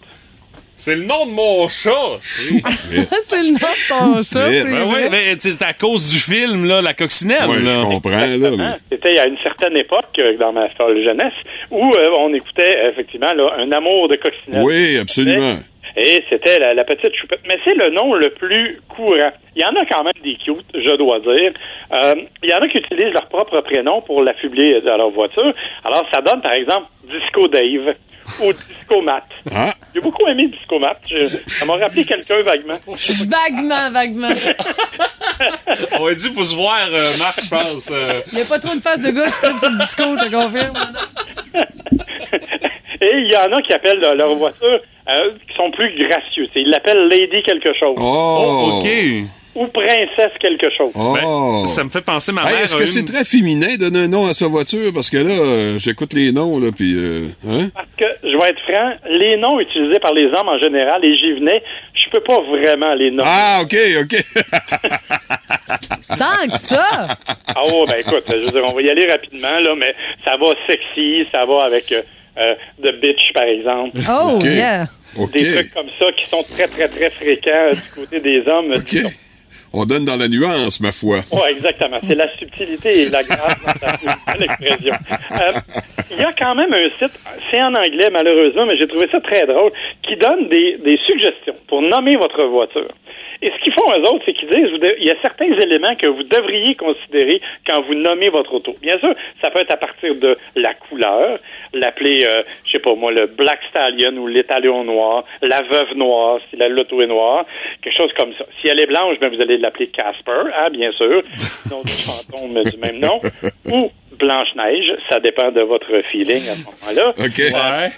S2: C'est le nom de mon chat.
S1: c'est le nom de ton chat, c'est
S2: Ben
S1: vrai.
S2: oui, mais c'est à cause du film, là, La Coccinelle. Là.
S10: je comprends, là. mais-
S13: C'était à une certaine époque, euh, dans ma folle jeunesse, où euh, on écoutait effectivement là, un amour de coccinelle.
S10: Oui, absolument.
S13: Et c'était la, la petite choupette. Mais c'est le nom le plus courant. Il y en a quand même des cute, je dois dire. Euh, il y en a qui utilisent leur propre prénom pour l'affubler dans leur voiture. Alors, ça donne, par exemple, Disco Dave ou Disco Matt.
S10: Ah.
S13: J'ai beaucoup aimé Disco Matt. Je- ça m'a rappelé quelqu'un vaguement.
S1: Vaguement, vaguement.
S2: On a dû pour se voir, euh, Marc, je pense. euh.
S1: Il n'y a pas trop une face de gars qui traîne sur le disco, je te confirme.
S13: Et il y en a qui appellent leur voiture, euh, qui sont plus gracieux. Ils l'appellent Lady quelque chose.
S10: Oh!
S2: OK.
S13: Ou Princesse quelque chose.
S10: Oh!
S2: Ben, ça me fait penser, ma
S10: Hey,
S2: mère.
S10: Est-ce que
S2: une-
S10: c'est très féminin de donner un nom à sa voiture? Parce que là, euh, j'écoute les noms, là, puis... euh, hein?
S13: Parce que, je vais être franc, les noms utilisés par les hommes en général, et j'y venais, je peux pas vraiment les nommer.
S10: Ah, OK, OK.
S1: Tant que ça!
S13: Ah oh, ben écoute, je veux dire, on va y aller rapidement, là, mais ça va sexy, ça va avec euh, euh, The Bitch, par exemple.
S1: Oh, yeah.
S13: Des trucs comme ça qui sont très, très, très fréquents euh, du côté des hommes.
S10: OK. On donne dans la nuance, ma foi.
S13: Oui, exactement. C'est la subtilité et la grâce dans l'expression. Euh, Il y a quand même un site, c'est en anglais malheureusement, mais j'ai trouvé ça très drôle, qui donne des, des suggestions pour nommer votre voiture. Et ce qu'ils font eux autres, c'est qu'ils disent, il y a certains éléments que vous devriez considérer quand vous nommez votre auto. Bien sûr, ça peut être à partir de la couleur, l'appeler, euh, je sais pas moi, le Black Stallion ou l'Étalon noir, la Veuve noire, si la loto est noire, quelque chose comme ça. Si elle est blanche, ben vous allez l'appeler Casper, hein, bien sûr, sinon du fantôme du même nom, ou Blanche-Neige, ça dépend de votre feeling à ce moment-là.
S10: OK.
S13: Euh,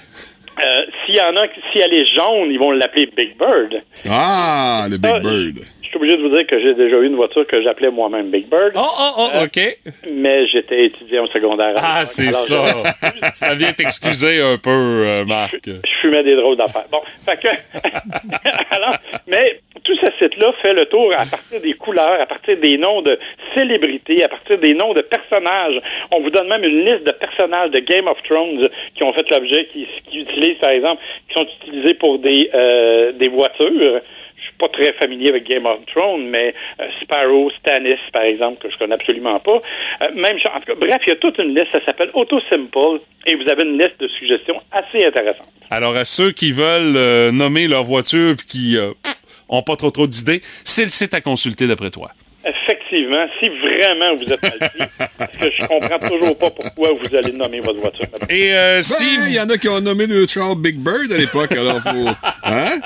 S13: euh, S'il y en a, si elle est jaune, ils vont l'appeler Big Bird.
S10: Ah, le Big Bird.
S13: Je suis obligé de vous dire que j'ai déjà eu une voiture que j'appelais moi-même Big Bird.
S2: Oh, oh, oh,
S13: Euh,
S2: OK.
S13: mais j'étais étudiant au secondaire. à
S2: Ah, c'est ça.
S13: je-
S2: ça vient t'excuser un peu, euh, Marc.
S13: je fumais des drôles d'affaires. Bon, fait que, alors, fait le tour à partir des couleurs, à partir des noms de célébrités, à partir des noms de personnages. On vous donne même une liste de personnages de Game of Thrones qui ont fait l'objet, qui, utilisent, par exemple, qui sont utilisés pour des, euh, des voitures. Je suis pas très familier avec Game of Thrones, mais euh, Sparrow, Stannis, par exemple, que je connais absolument pas. Euh, même. En tout cas, bref, il y a toute une liste. Ça s'appelle Auto Simple et vous avez une liste de suggestions assez intéressante.
S2: Alors, à ceux qui veulent nommer leur voiture puis qui ont pas trop trop d'idées, c'est le site à consulter d'après toi.
S13: Effectivement, si vraiment vous êtes mal parce que je comprends toujours pas pourquoi vous allez nommer votre voiture.
S2: Et euh,
S10: Ben,
S2: si
S10: il y en a qui ont nommé le Charles Big Bird à l'époque, alors faut... Hein?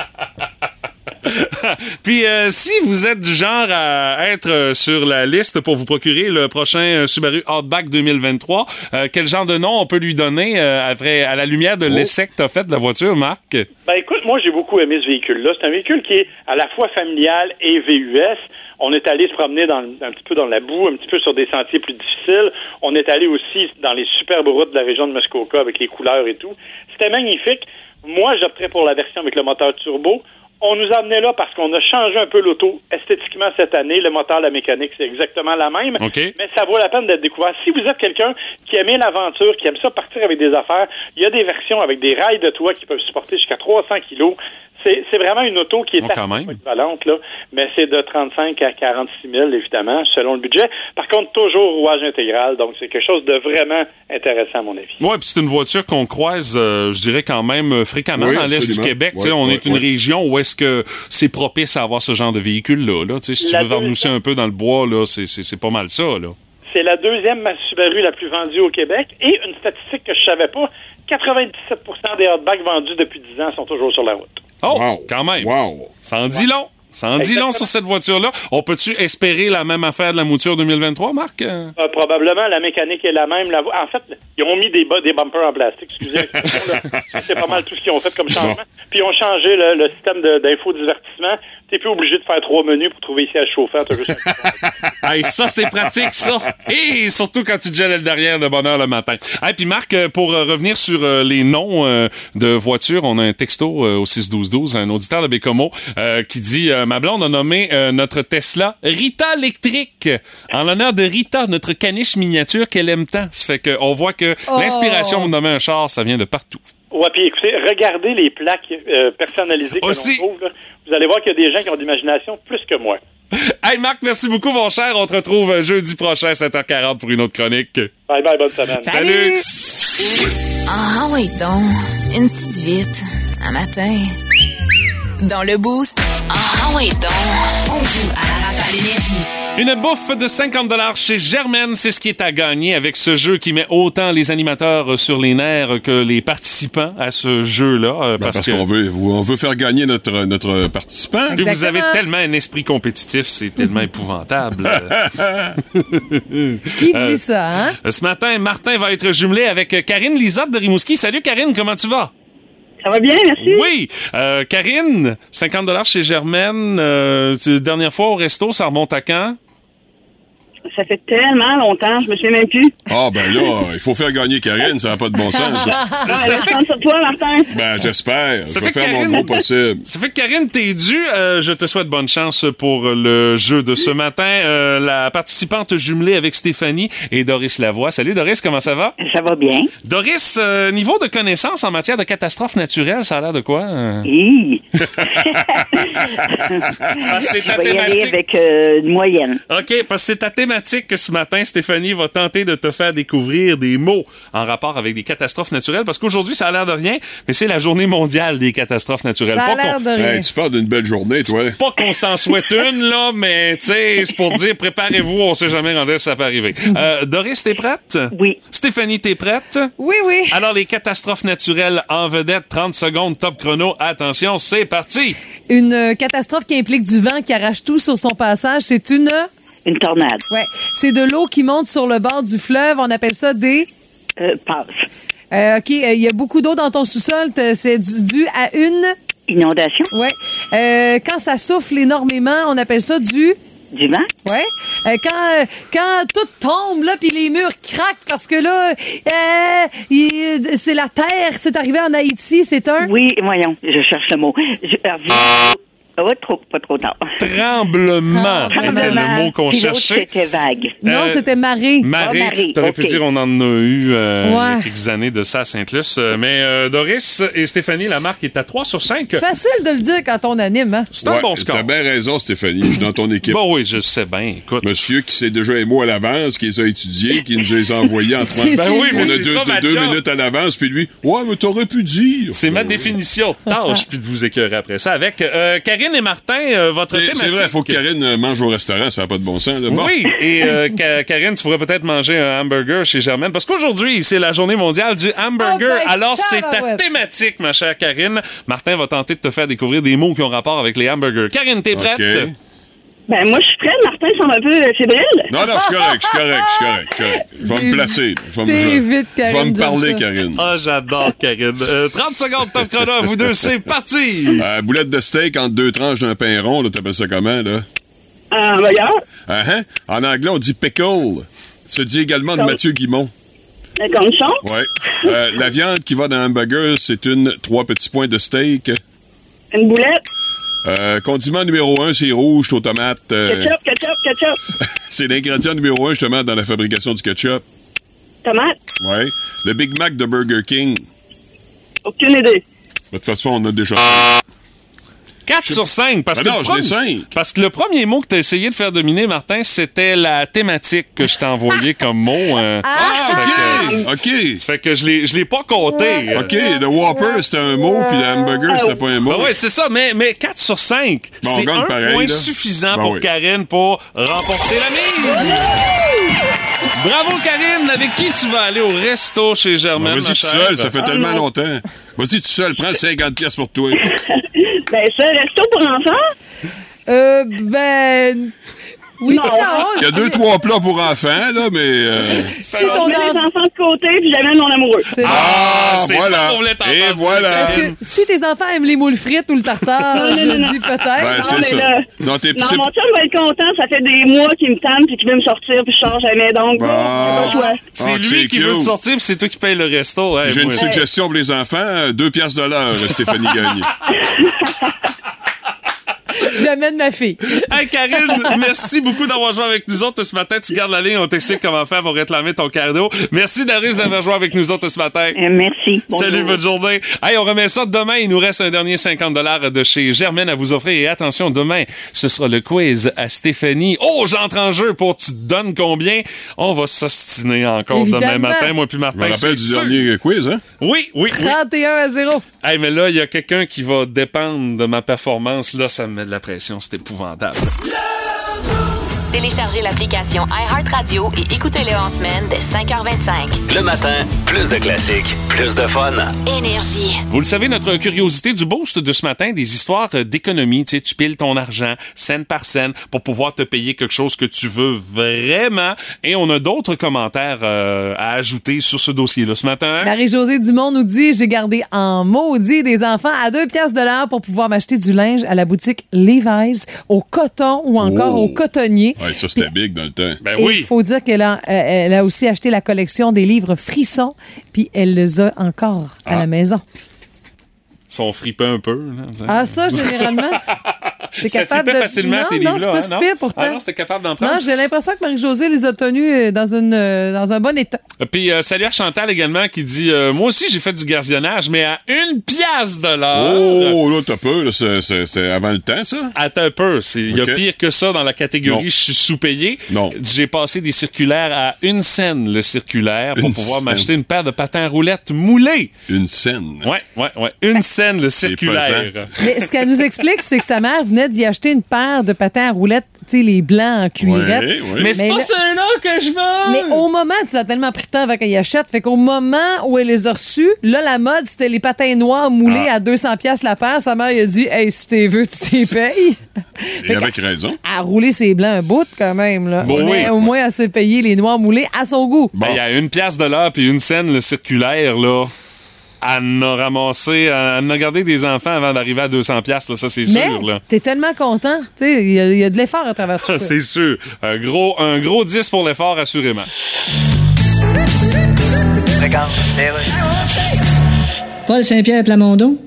S2: Puis euh, si vous êtes du genre à être euh, sur la liste pour vous procurer le prochain euh, Subaru Outback 2023, euh, quel genre de nom on peut lui donner euh, après à la lumière de l'essai que t'as fait de la voiture, Marc?
S13: Ben écoute, moi j'ai beaucoup aimé ce véhicule-là. C'est un véhicule qui est à la fois familial et VUS. On est allé se promener dans, un petit peu dans la boue, un petit peu sur des sentiers plus difficiles. On est allé aussi dans les superbes routes de la région de Muskoka avec les couleurs et tout. C'était magnifique. Moi, j'opterais pour la version avec le moteur turbo. On nous a amené là parce qu'on a changé un peu l'auto esthétiquement cette année. Le moteur, la mécanique, c'est exactement la même. Mais ça vaut la peine d'être découvert. Si vous êtes quelqu'un qui aime l'aventure, qui aime ça partir avec des affaires, il y a des versions avec des rails de toit qui peuvent supporter jusqu'à 300 kilos. C'est vraiment une auto qui est
S2: Oh,
S13: assez polyvalente, là, mais c'est de 35 à 46 000, évidemment, selon le budget. Par contre, toujours rouage intégral, donc c'est quelque chose de vraiment intéressant, à mon avis.
S2: Ouais, puis c'est une voiture qu'on croise, euh, je dirais quand même euh, fréquemment
S10: Oui,
S2: dans l'est du. Québec. Tu sais,
S10: Ouais,
S2: on
S10: ouais,
S2: est une
S10: ouais.
S2: région où est-ce que c'est propice à avoir ce genre de véhicule-là. Là. Tu si
S13: La
S2: tu veux varnousser
S13: deuxième-
S2: un peu dans le bois, là, c'est, pas mal ça. Là.
S13: C'est la deuxième Subaru la plus vendue au Québec et une statistique que je savais pas, 97% des hotbacks vendus depuis 10 ans sont toujours sur la route.
S2: Oh,
S10: Wow.
S2: quand même.
S10: Wow.
S2: Ça en dit long. Ça en dit long sur cette voiture-là. On peut-tu espérer la même affaire de la mouture 2023, Marc? Euh,
S13: probablement, la mécanique est la même. La En fait, ils ont mis des, des bumpers en plastique. Excusez. C'est pas mal tout ce qu'ils ont fait comme changement. Puis ils ont changé le, le système d'infodivertissement. T'es plus obligé de faire trois menus pour trouver ici à chauffeur. Juste un-
S2: Hey, ça, c'est pratique, ça. Et surtout quand tu te gèles le derrière de bonne heure le matin. Et puis, Marc, euh, pour euh, revenir sur les noms de voitures, on a un texto au 61212, un auditeur de Bécomo euh, qui dit euh, Ma blonde a nommé euh, notre Tesla Rita électrique en l'honneur de Rita, notre caniche miniature qu'elle aime tant. Ça fait qu'on voit que
S13: Oh.
S2: l'inspiration de nommer un char, ça vient de partout.
S13: Ouais, puis écoutez, regardez les plaques euh, personnalisées que
S2: Aussi.
S13: l'on trouve. là. Vous allez voir qu'il y a des gens qui ont de l'imagination plus que moi.
S2: Hey, Marc, merci beaucoup, mon cher. On te retrouve jeudi prochain, 7h40 pour une autre chronique.
S13: Bye bye, bonne semaine.
S2: Salut.
S3: Ah oui donc, une petite vite, un matin. Dans le boost, ah oui donc, on joue à la rafale énergie.
S2: Une bouffe de 50 chez Germaine, c'est ce qui est à gagner avec ce jeu qui met autant les animateurs sur les nerfs que les participants à ce jeu-là. euh,
S10: Ben,
S2: parce
S10: qu'on veut, on veut faire gagner notre, notre participant.
S2: Vous avez tellement un esprit compétitif, c'est tellement épouvantable.
S1: Qui
S2: Euh,
S1: dit ça, hein?
S2: Ce matin, Martin va être jumelé avec Karine Lisotte de Rimouski. Salut Karine, comment tu vas?
S14: Ça va bien, merci.
S2: Oui. Euh, Karine, 50 chez Germaine. Euh, dernière fois au resto, ça remonte à quand?
S14: Ça fait tellement longtemps, je me souviens même plus.
S10: Ah, ben là, il faut faire gagner Karine, ça n'a pas de bon sens.
S14: Ah, laisse prendre sur toi, Martin.
S10: Ben, j'espère. Je
S2: Ça
S10: vais
S2: fait
S10: faire mon
S2: Karine-
S10: gros possible.
S2: Ça fait que Karine, t'es due. Euh, je te souhaite bonne chance pour le jeu de ce matin. Euh, la participante jumelée avec Stéphanie et Doris Lavoie. Salut Doris, comment ça va?
S14: Ça va bien.
S2: Doris, euh, niveau de connaissance en matière de catastrophes naturelles, ça a l'air de quoi?
S14: Oui.
S2: c'est ta
S14: Je vais y aller
S2: thématique.
S14: avec euh, une moyenne.
S2: OK, parce que c'est ta thématique que ce matin, Stéphanie va tenter de te faire découvrir des mots en rapport avec des catastrophes naturelles. Parce qu'aujourd'hui, ça a l'air de rien, mais c'est la journée mondiale des catastrophes naturelles.
S1: Ça a
S2: Pas
S1: l'air
S2: qu'on-
S1: de rien.
S10: Hey, tu parles d'une belle journée, toi.
S2: Pas qu'on s'en souhaite une, là, mais tu sais, c'est pour dire préparez-vous, on sait jamais quand ça peut arriver. Euh, Doris, t'es prête?
S14: Oui.
S2: Stéphanie, t'es prête?
S1: Oui, oui.
S2: Alors, les catastrophes naturelles en vedette, 30 secondes, top chrono. Attention, c'est parti!
S1: Une catastrophe qui implique du vent qui arrache tout sur son passage, c'est une...
S14: Une tornade.
S1: Ouais. C'est de l'eau qui monte sur le bord du fleuve. On appelle ça des...
S14: Euh, passe.
S1: Euh, OK, euh, il y a beaucoup d'eau dans ton sous-sol. C'est dû à une...
S14: Inondation.
S1: Ouais. Euh, quand ça souffle énormément, on appelle ça du...
S14: Du vent.
S1: Ouais. Euh, quand, euh, quand tout tombe, là, puis les murs craquent parce que là, euh, c'est la terre. C'est arrivé en Haïti. C'est un...
S14: Oui, voyons, je cherche le mot. Je, oh, trop, pas trop tard.
S2: Tremblement. C'était le mot qu'on cherchait.
S14: C'était vague.
S1: Non,
S2: Euh,
S1: c'était marée.
S2: Marie,
S14: Ah, Marie,
S2: t'aurais
S14: ok.
S2: pu dire on en a eu euh, il y a
S1: Ouais.
S2: quelques années de ça à Sainte-Luce. Euh, Mais euh, Doris et Stéphanie, la marque est à 3 sur 5.
S1: Facile de le dire quand on anime, hein?
S2: C'est un
S10: Ouais,
S2: bon score.
S10: T'as bien raison, Stéphanie. Je suis dans ton équipe.
S2: Bon, oui, je sais bien. Écoute.
S10: Monsieur qui sait déjà les mots à l'avance, qui les a étudiés, qui nous les a envoyés en
S1: C'est-
S2: Ben oui,
S10: On
S2: mais
S10: a
S2: c'est
S10: deux,
S2: ça, ma
S10: deux
S2: job.
S10: minutes à l'avance, puis lui, ouais, mais t'aurais pu dire.
S2: C'est ma définition de tâche, puis de vous écœurer après ça. Avec euh, Karine et Martin, euh, votre
S10: C'est
S2: thématique.
S10: c'est vrai, il faut que Karine euh, mange au restaurant, ça n'a pas de bon sens. Là. Bon.
S2: Oui, et euh, Ka- Karine, tu pourrais peut-être manger un hamburger chez Germaine, parce qu'aujourd'hui, c'est la journée mondiale du hamburger.
S1: Oh ben,
S2: Alors, c'est ta thématique, ma chère Karine. Martin va tenter de te faire découvrir des mots qui ont rapport avec les hamburgers. Karine, t'es prête?
S14: Ben, moi, je suis prête. Martin semble un peu euh, fébrile.
S10: Non, non, je suis correct, je suis correct, je suis correct, correct. Je vais me placer. Je vais me, je- vais me parler. Karine.
S2: Ah, j'adore Karine. Euh, 30 secondes, top chrono, vous deux, c'est parti!
S10: Euh, boulette de steak entre deux tranches d'un pain rond, là, t'appelles ça comment, là?
S14: Ah, voyons.
S10: Ah, hein? En anglais, on dit pickle. Se dit également de Mathieu Guimont.
S14: Cornichon.
S10: Ouais. Euh, la viande qui va dans un hamburger, c'est une trois petits points de steak.
S14: Une boulette.
S10: Euh, condiment numéro un, c'est rouge, aux tomates. euh,
S14: Ketchup, ketchup, ketchup.
S10: c'est l'ingrédient numéro un, justement, dans la fabrication du ketchup.
S14: Tomate.
S10: Ouais. Le Big Mac de Burger King.
S14: Aucune idée.
S10: De toute façon, on a déjà.
S2: 4 sur 5. Parce,
S10: Ah
S2: que
S10: non,
S2: le
S10: je l'ai
S2: premier-
S10: cinq.
S2: parce que le premier mot que tu as essayé de faire dominer, Martin, c'était la thématique que je t'ai envoyé comme mot. euh.
S10: Ah, OK! OK!
S2: Ça fait que je l'ai, je l'ai pas compté.
S10: OK, le Whopper, c'était un mot, puis le hamburger, c'était pas un mot.
S2: Ben ouais, c'est ça, mais, mais 4 sur 5.
S10: Bon, on
S2: c'est un
S10: pareil,
S2: point
S10: là.
S2: suffisant
S10: Ben
S2: pour
S10: oui.
S2: Karine pour remporter la mise. Bravo, Karine. Avec qui tu vas aller au resto chez Germaine?
S10: Ben, Vas-y
S2: ma
S10: tout
S2: chère?
S10: seul, ça fait tellement longtemps. Vas-y tout seul, prends le 50 pièces pour toi.
S14: Ben, ça, resto pour enfants.
S1: Euh, ben. Oui, non.
S10: Il y a deux, trois plats pour enfants, là, mais. euh,
S1: Si ton
S14: Je mets les
S1: enfant.
S14: enfants de côté, puis j'amène mon amoureux.
S1: C'est
S10: Ah,
S2: c'est
S10: voilà.
S2: ça qu'on voulait t'entendre
S10: Et voilà.
S1: Parce que si tes enfants aiment les moules frites ou le tartare,
S14: Non,
S1: je
S14: non, non.
S1: dis peut-être.
S10: Ben,
S14: Non,
S10: c'est
S14: mais
S10: ça.
S14: là-
S10: Non, t'es
S14: Non,
S10: c'est-
S14: mon chum va être content. Ça fait des mois qu'il me tente puis qu'il veut me sortir puis je sors jamais. Donc, choix.
S2: C'est
S10: Ah,
S2: lui qui veut te sortir, puis c'est toi qui paye le resto. Hey,
S10: J'ai une suggestion pour les enfants, euh, deux piastres de l'heure, Stéphanie Gagné.
S1: J'amène ma fille.
S2: Hey Karine, merci beaucoup d'avoir joué avec nous autres ce matin. Tu gardes la ligne, on t'explique comment faire pour réclamer ton cadeau. Merci Darius d'avoir joué avec nous autres ce matin.
S14: Euh, Merci.
S2: Salut, bonne journée. Hey, on remet ça demain. Il nous reste un dernier 50 de chez Germaine à vous offrir. Et attention, demain, ce sera le quiz à Stéphanie. Oh, j'entre en jeu pour tu te donnes combien? On va s'ostiner encore demain matin, moi puis
S10: Je
S2: Martin.
S10: me rappelle du
S2: sûr.
S10: dernier quiz, hein?
S2: Oui, oui, oui.
S1: 31 à 0.
S2: Hey, mais là, il y a quelqu'un qui va dépendre de ma performance. Là, ça me met de la pression. C'est épouvantable.
S3: Téléchargez l'application iHeartRadio et écoutez-le en semaine dès 5h25.
S6: Le matin, plus de classiques, plus de fun.
S3: Énergie.
S2: Vous le savez, notre curiosité du boost de ce matin, des histoires euh, d'économie. Tu sais, tu piles ton argent scène par scène pour pouvoir te payer quelque chose que tu veux vraiment. Et on a d'autres commentaires euh, à ajouter sur ce dossier-là ce matin.
S1: Marie-Josée Dumont nous dit J'ai gardé en maudit des enfants à 2 piastres de l'heure pour pouvoir m'acheter du linge à la boutique Levi's, au coton ou encore
S10: Oh.
S1: au cotonnier.
S10: Ouais, ça, c'était big dans le temps.
S2: Ben oui.
S1: il faut dire qu'elle a, euh, elle a aussi acheté la collection des livres Frissons, puis elle les a encore à
S2: Ah.
S1: la maison.
S2: Ils sont fripés un peu. Là.
S1: Ah, ça, généralement? T'es
S2: ça
S1: capable de-
S2: facilement,
S1: non,
S2: ces
S1: non,
S2: livres-là.
S1: c'est pas
S2: hein,
S1: si pire, pourtant.
S2: Ah non, c'était capable d'en prendre?
S1: Non, j'ai l'impression que Marie-Josée les a tenus euh, dans, une, euh, dans un bon état.
S2: Puis euh, salut à Chantal également qui dit euh, Moi aussi, j'ai fait du gardiennage, mais à une pièce de l'heure.
S10: Oh, là, t'as peu, là, c'est- c'est c'est avant le temps, ça?
S2: Attends un peu. c'est- Il y a pire que ça dans la catégorie je suis sous-payé.
S10: Non.
S2: J'ai passé des circulaires à une scène le circulaire pour
S10: Une
S2: pouvoir
S10: scène.
S2: m'acheter une paire de patins à roulettes moulés.
S10: Une scène.
S2: Ouais, ouais, ouais. Une scène le circulaire.
S1: Mais ce qu'elle nous explique, c'est que sa mère venait d'y acheter une paire de patins à roulettes, tu sais, les blancs en cuirette.
S2: Mais c'est pas
S1: là-
S2: ceux-là que je veux.
S1: Mais au moment, tu as tellement pris de temps avant qu'elle y achète, fait qu'au moment où elle les a reçus, là, la mode, c'était les patins noirs moulés
S10: Ah.
S1: à 200 pièces la paire. Sa mère, il a dit, hey, si t'es veux, tu t'es payes.
S10: Et avec raison.
S1: À rouler ses blancs un bout, quand même, là.
S2: Bon,
S1: Mais
S2: oui.
S1: au moins, elle s'est payé les noirs moulés à son goût.
S2: Ben, Il y a une pièce de l'heure puis une scène le circulaire, là. Elle en a ramassé, elle a gardé des enfants avant d'arriver à 200 pièces là, ça c'est sûr. là.
S1: t'es tellement content. Tu sais, il y, a- il y a de l'effort à travers tout ça.
S2: c'est sûr. Un gros, un gros 10 pour l'effort, assurément.
S11: Paul Saint-Pierre Plamondon.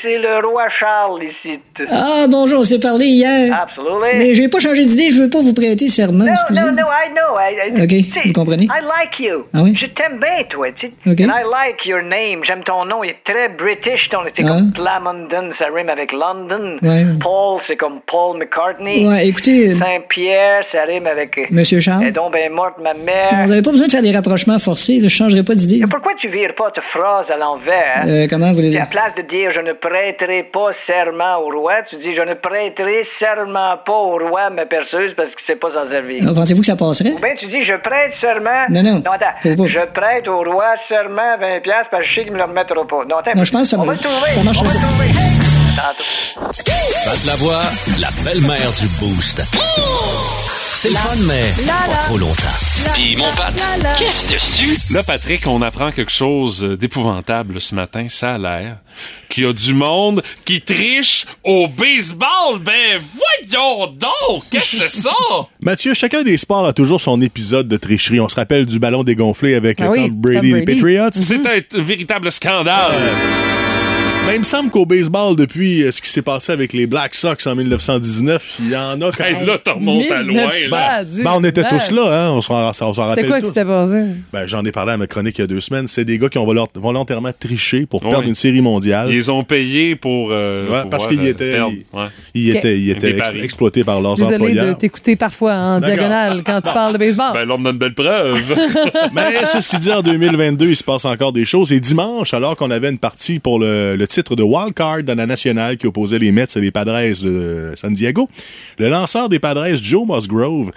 S15: C'est le roi Charles ici.
S11: Ah, bonjour, on s'est parlé hier.
S15: Absolutely.
S11: Mais j'ai pas changé d'idée, je veux pas vous prêter serment,
S15: No,
S11: excusez.
S15: no, no, I know. I, I-
S11: OK, vous comprenez?
S15: I like you.
S11: Ah oui?
S15: Je t'aime bien, toi. tu sais.
S11: OK.
S15: And I like your name. J'aime ton nom. Il est très british. Ton, c'est
S11: Ah.
S15: comme Plamondon, ça rime avec London.
S11: Ouais.
S15: Paul, c'est comme Paul McCartney.
S11: Ouais, écoutez, euh,
S15: Saint-Pierre, ça rime avec... euh,
S11: Monsieur Charles?
S15: Est donc bien morte, ma
S11: vous
S15: mère.
S11: n'avez pas besoin de faire des rapprochements forcés, là, je changerai pas d'idée.
S15: Et pourquoi tu vires pas ta phrase à l'envers?
S11: Euh, comment vous les...
S15: à place de dire je ne prêterai pas serment au roi, tu dis je ne prêterai serment pas au roi ma perceuse parce qu'il sait pas s'en servir.
S11: Ah, Pensez-vous que ça passerait?
S15: Ou bien tu dis je prête serment?
S11: Non, non,
S15: Non, attends. Je prête au roi serment 20$ piastres parce que je sais qu'il me le remettra pas. Non, attends.
S11: Non, je pense que ça
S15: On
S11: va-
S15: va le trouver.
S11: ça marche
S15: On va le trouver.
S6: Pat la voix, la belle-mère du Boost. C'est le fun, mais
S1: La,
S6: pas
S1: la.
S6: trop longtemps. Puis mon Pat, qu'est-ce dessus?
S2: Là, Patrick, on apprend quelque chose d'épouvantable ce matin, ça a l'air. Qu'il y a du monde qui triche au baseball. Ben, voyons donc! Qu'est-ce que c'est ça?
S16: Mathieu, chacun des sports a toujours son épisode de tricherie. On se rappelle du ballon dégonflé avec
S1: Ah
S16: euh,
S1: oui,
S16: Tom Brady
S1: Tom
S16: et les
S1: Brady.
S16: Patriots.
S2: C'est un véritable scandale.
S16: Mais il me semble qu'au baseball, depuis euh, ce qui s'est passé avec les Black Sox en 1919, il y en a quand
S2: Hey,
S16: même.
S2: là, t'en remontes à loin. Là.
S16: Ben, on était tous là, hein? On s'en on s'en
S1: C'est
S16: rappelle
S1: quoi qui s'était passé?
S16: Ben, j'en ai parlé à ma chronique il y a deux semaines. C'est des gars qui ont volont- volontairement triché pour
S2: Oui.
S16: perdre une série mondiale.
S2: Ils ont payé pour. euh,
S16: Ouais, parce qu'ils
S2: euh,
S16: étaient,
S2: Ouais.
S16: étaient, ils étaient ex- exploités par leurs
S1: Désolé de
S16: employeurs.
S1: t'écouter parfois en diagonale quand tu parles de baseball.
S2: Ben, là, on a une belle preuve.
S16: Mais ceci dit, en 2022, il se passe encore des choses. Et dimanche, alors qu'on avait une partie pour le, le titre de Wild Card dans la nationale qui opposait les Mets et les Padres de San Diego, le lanceur des Padres, Joe Musgrove,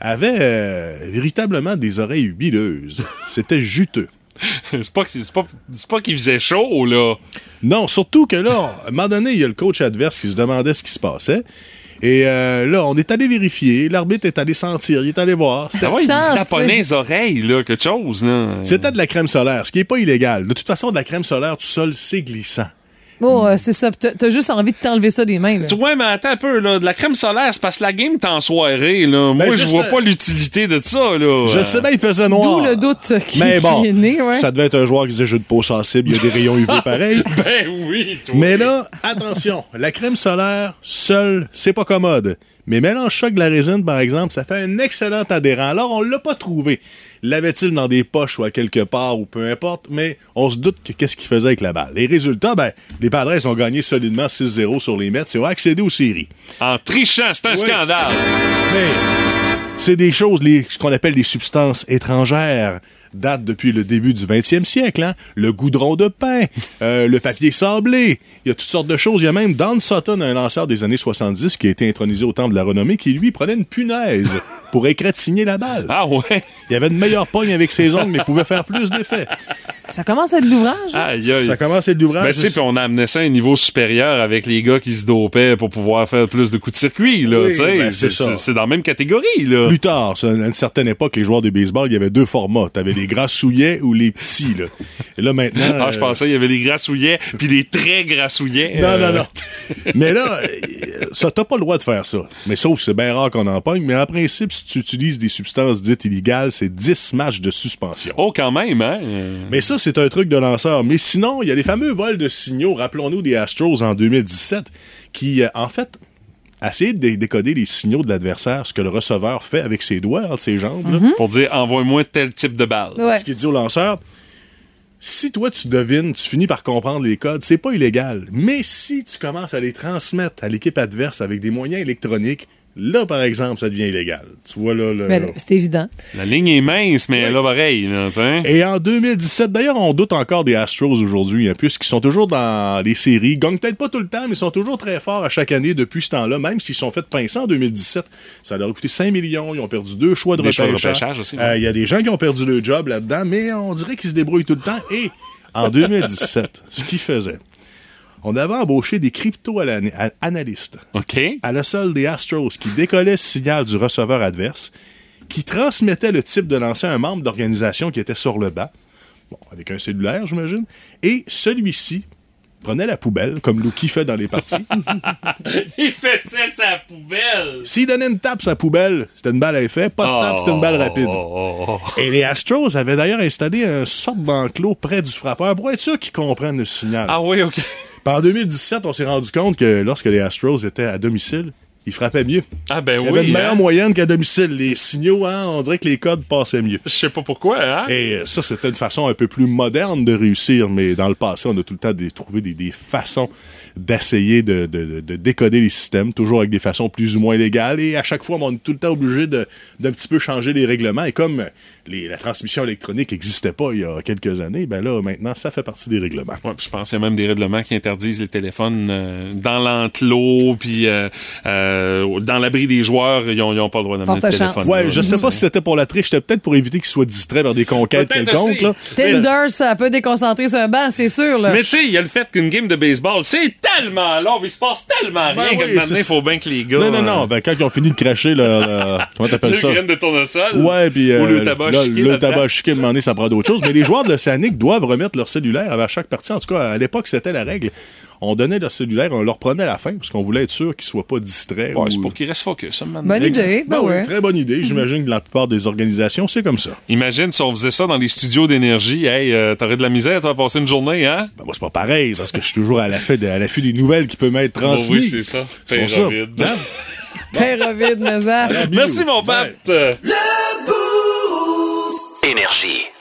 S16: avait euh, véritablement des oreilles huileuses. C'était juteux.
S2: c'est pas, pas qu'il faisait chaud, là.
S16: Non, surtout que là, à un moment donné, il y a le coach adverse qui se demandait ce qui se passait. Et euh, là, on est allé vérifier. L'arbitre est allé sentir. Il est allé voir. C'était
S2: Ah ouais, il taponnait les oreilles, là, quelque chose, là.
S16: C'était de la crème solaire, ce qui n'est pas illégal. De toute façon, de la crème solaire tout seul, c'est glissant.
S1: Bon, euh, c'est ça. T'as t'as juste envie de t'enlever ça des mains. là.
S2: Tu vois, mais attends un peu, là, de la crème solaire, c'est parce que la game est en soirée, là. Moi,
S16: Ben,
S2: je
S16: juste
S2: vois
S16: le-
S2: pas l'utilité de ça, là.
S16: Je sais bien, il faisait noir.
S1: D'où le doute qui,
S16: Mais bon,
S1: est né, ouais.
S16: ça devait être un joueur qui disait jeu de peau sensible, il y a des rayons UV pareil.
S2: Ben oui, toi.
S16: Mais là, attention, la crème solaire, seule, c'est pas commode. Mais mélange avec de la résine, par exemple, ça fait un excellent adhérent. Alors, on l'a pas trouvé. L'avait-il dans des poches ou à quelque part ou peu importe, mais on se doute que qu'est-ce qu'il faisait avec la balle. Les résultats, ben, les Padres ont gagné solidement 6-0 sur les Mets et ont accédé aux séries.
S2: En trichant, c'est un
S16: Oui.
S2: scandale.
S16: Mais c'est des choses, les, ce qu'on appelle des substances étrangères, datent depuis le début du 20e siècle. Hein? Le goudron de pain, euh, le papier sablé, il y a toutes sortes de choses. Il y a même Don Sutton, un lanceur des années 70 qui a été intronisé au Temple de la Renommée, qui lui prenait une punaise pour égratigner la balle.
S2: Ah ouais?
S16: Il avait une meilleure pogne avec ses ongles, mais pouvait faire plus d'effet.
S1: Ça commence à être de l'ouvrage. hein?
S2: Aïe, aïe.
S16: Ça commence à être de l'ouvrage.
S2: Ben, tu sais, puis on a amené ça à un niveau supérieur avec les gars qui se dopaient pour pouvoir faire plus de coups de circuit, là.
S16: Oui, ben, c'est
S2: c'est
S16: ça.
S2: c'est dans la même catégorie, là.
S16: Plus tard, à une certaine époque, les joueurs de baseball, il y avait deux formats. Les grassouillets ou les petits, là. Et là, maintenant...
S2: Ah, je
S16: euh,
S2: pensais qu'il y avait les grassouillets puis les très grassouillets.
S16: Non,
S2: euh,
S16: non, non. Mais là, ça, t'as pas le droit de faire ça. Mais sauf que c'est bien rare qu'on en pogne. Mais en principe, si tu utilises des substances dites illégales, c'est 10 matchs de suspension.
S2: Oh, quand même, hein?
S16: Mais ça, c'est un truc de lanceur. Mais sinon, il y a les fameux vols de signaux, rappelons-nous des Astros en 2017, qui, euh, en fait, essayaient de dé- décoder les signaux de l'adversaire, ce que le receveur fait avec ses doigts entre ses jambes. là.
S2: Pour dire, envoie-moi tel type de balle.
S1: Ouais.
S16: Ce qui dit au lanceur, si toi tu devines, tu finis par comprendre les codes, c'est pas illégal. Mais si tu commences à les transmettre à l'équipe adverse avec des moyens électroniques, là par exemple, ça devient illégal. Tu vois là. là,
S1: Mais
S16: là.
S1: là, c'est évident.
S2: La ligne est mince, mais là, pareil, là, sais.
S16: Et en 2017, d'ailleurs, on doute encore des Astros aujourd'hui, hein, puisqu'ils sont toujours dans les séries. Ils gagnent peut-être pas tout le temps, mais ils sont toujours très forts à chaque année depuis ce temps-là, même s'ils sont fait pincer en 2017. Ça leur a coûté 5 millions, ils ont perdu deux choix de repêchage.
S2: ouais.
S16: Euh, Il y a des gens qui ont perdu le job là-dedans, mais on dirait qu'ils se débrouillent tout le temps. Et en 2017, ce qu'ils faisaient, on avait embauché des crypto-analystes à la seule des Astros qui décollaient le signal du receveur adverse, qui transmettait le type de lancer à un membre d'organisation qui était sur le banc, bon, avec un cellulaire, j'imagine, et celui-ci prenait la poubelle, comme Lucky fait dans les parties.
S2: Il faisait sa poubelle.
S16: S'il donnait une tape sa poubelle, c'était une balle à effet. Pas de tape, c'était une balle rapide.
S2: Oh,
S16: Et les Astros avaient d'ailleurs installé un sorte d'enclos près du frappeur pour être sûr qu'ils comprennent le signal.
S2: Ah oui, OK.
S16: Puis en 2017, on s'est rendu compte que lorsque les Astros étaient à domicile, ils frappaient mieux.
S2: Ah ben
S16: Il y avait une meilleure
S2: hein.
S16: moyenne qu'à domicile. Les signaux, hein, on dirait que les codes passaient mieux.
S2: Je sais pas pourquoi, hein?
S16: Et euh, ça, c'était une façon un peu plus moderne de réussir, mais dans le passé, on a tout le temps des- trouvé des, des façons d'essayer de, de- de- de décoder les systèmes, toujours avec des façons plus ou moins légales. Et à chaque fois, on est tout le temps obligé d'un petit peu changer les règlements. Et comme les- la transmission électronique n'existait pas il y a quelques années, ben là, maintenant, ça fait partie des règlements.
S2: Ouais, puis je pense qu'il y a même des règlements qui interdisent les téléphones euh, dans l'enclos, puis euh, euh, dans l'abri des joueurs, ils n'ont pas le droit d'amener le téléphone.
S1: chance.
S16: Ouais,
S2: là.
S16: je sais pas si c'était pour la triche, c'était peut-être pour éviter qu'ils soient distraits vers des conquêtes quelconques. là.
S1: Tinder, ça peut déconcentrer sur un banc, c'est sûr. Là.
S2: Mais tu sais, il y a le fait qu'une game de baseball, c'est tellement long, il se passe tellement rien
S16: Ben
S2: que
S16: oui,
S2: maintenant, il faut bien que les gars...
S16: Non, non, non.
S2: euh,
S16: Ben, quand ils ont fini de cracher le. le- comment t'appelles
S2: le
S16: ça?
S2: graine de tournesol.
S16: Ouais, puis.
S2: Ou le tabac
S16: là, Le tabac chiqué, à un moment donné, ça prend d'autres choses. Mais les joueurs de l'Océanique doivent remettre leur cellulaire à chaque partie. En tout cas, à l'époque, c'était la règle. On donnait leur cellulaire, on leur prenait à la fin, parce qu'on voulait être sûr qu'ils soient pas distraits.
S2: Ouais,
S16: ou-
S2: c'est pour qu'ils restent focus. ça.
S1: Bonne idée.
S16: Ben
S1: Ben ouais.
S16: Très bonne idée. J'imagine que dans la plupart des organisations, c'est comme ça.
S2: Imagine si on faisait ça dans les studios d'énergie. Hey, euh, t'aurais de la misère, toi, à passer une journée, hein?
S16: Ben, moi, c'est pas pareil, parce que je suis toujours à l'affût de- à l'affût des nouvelles qui peuvent m'être
S2: Oh,
S16: transmises.
S2: oui, c'est ça.
S16: C'est ça.
S1: Père Ovid, mais ça.
S2: Merci, mon pape.
S6: Énergie.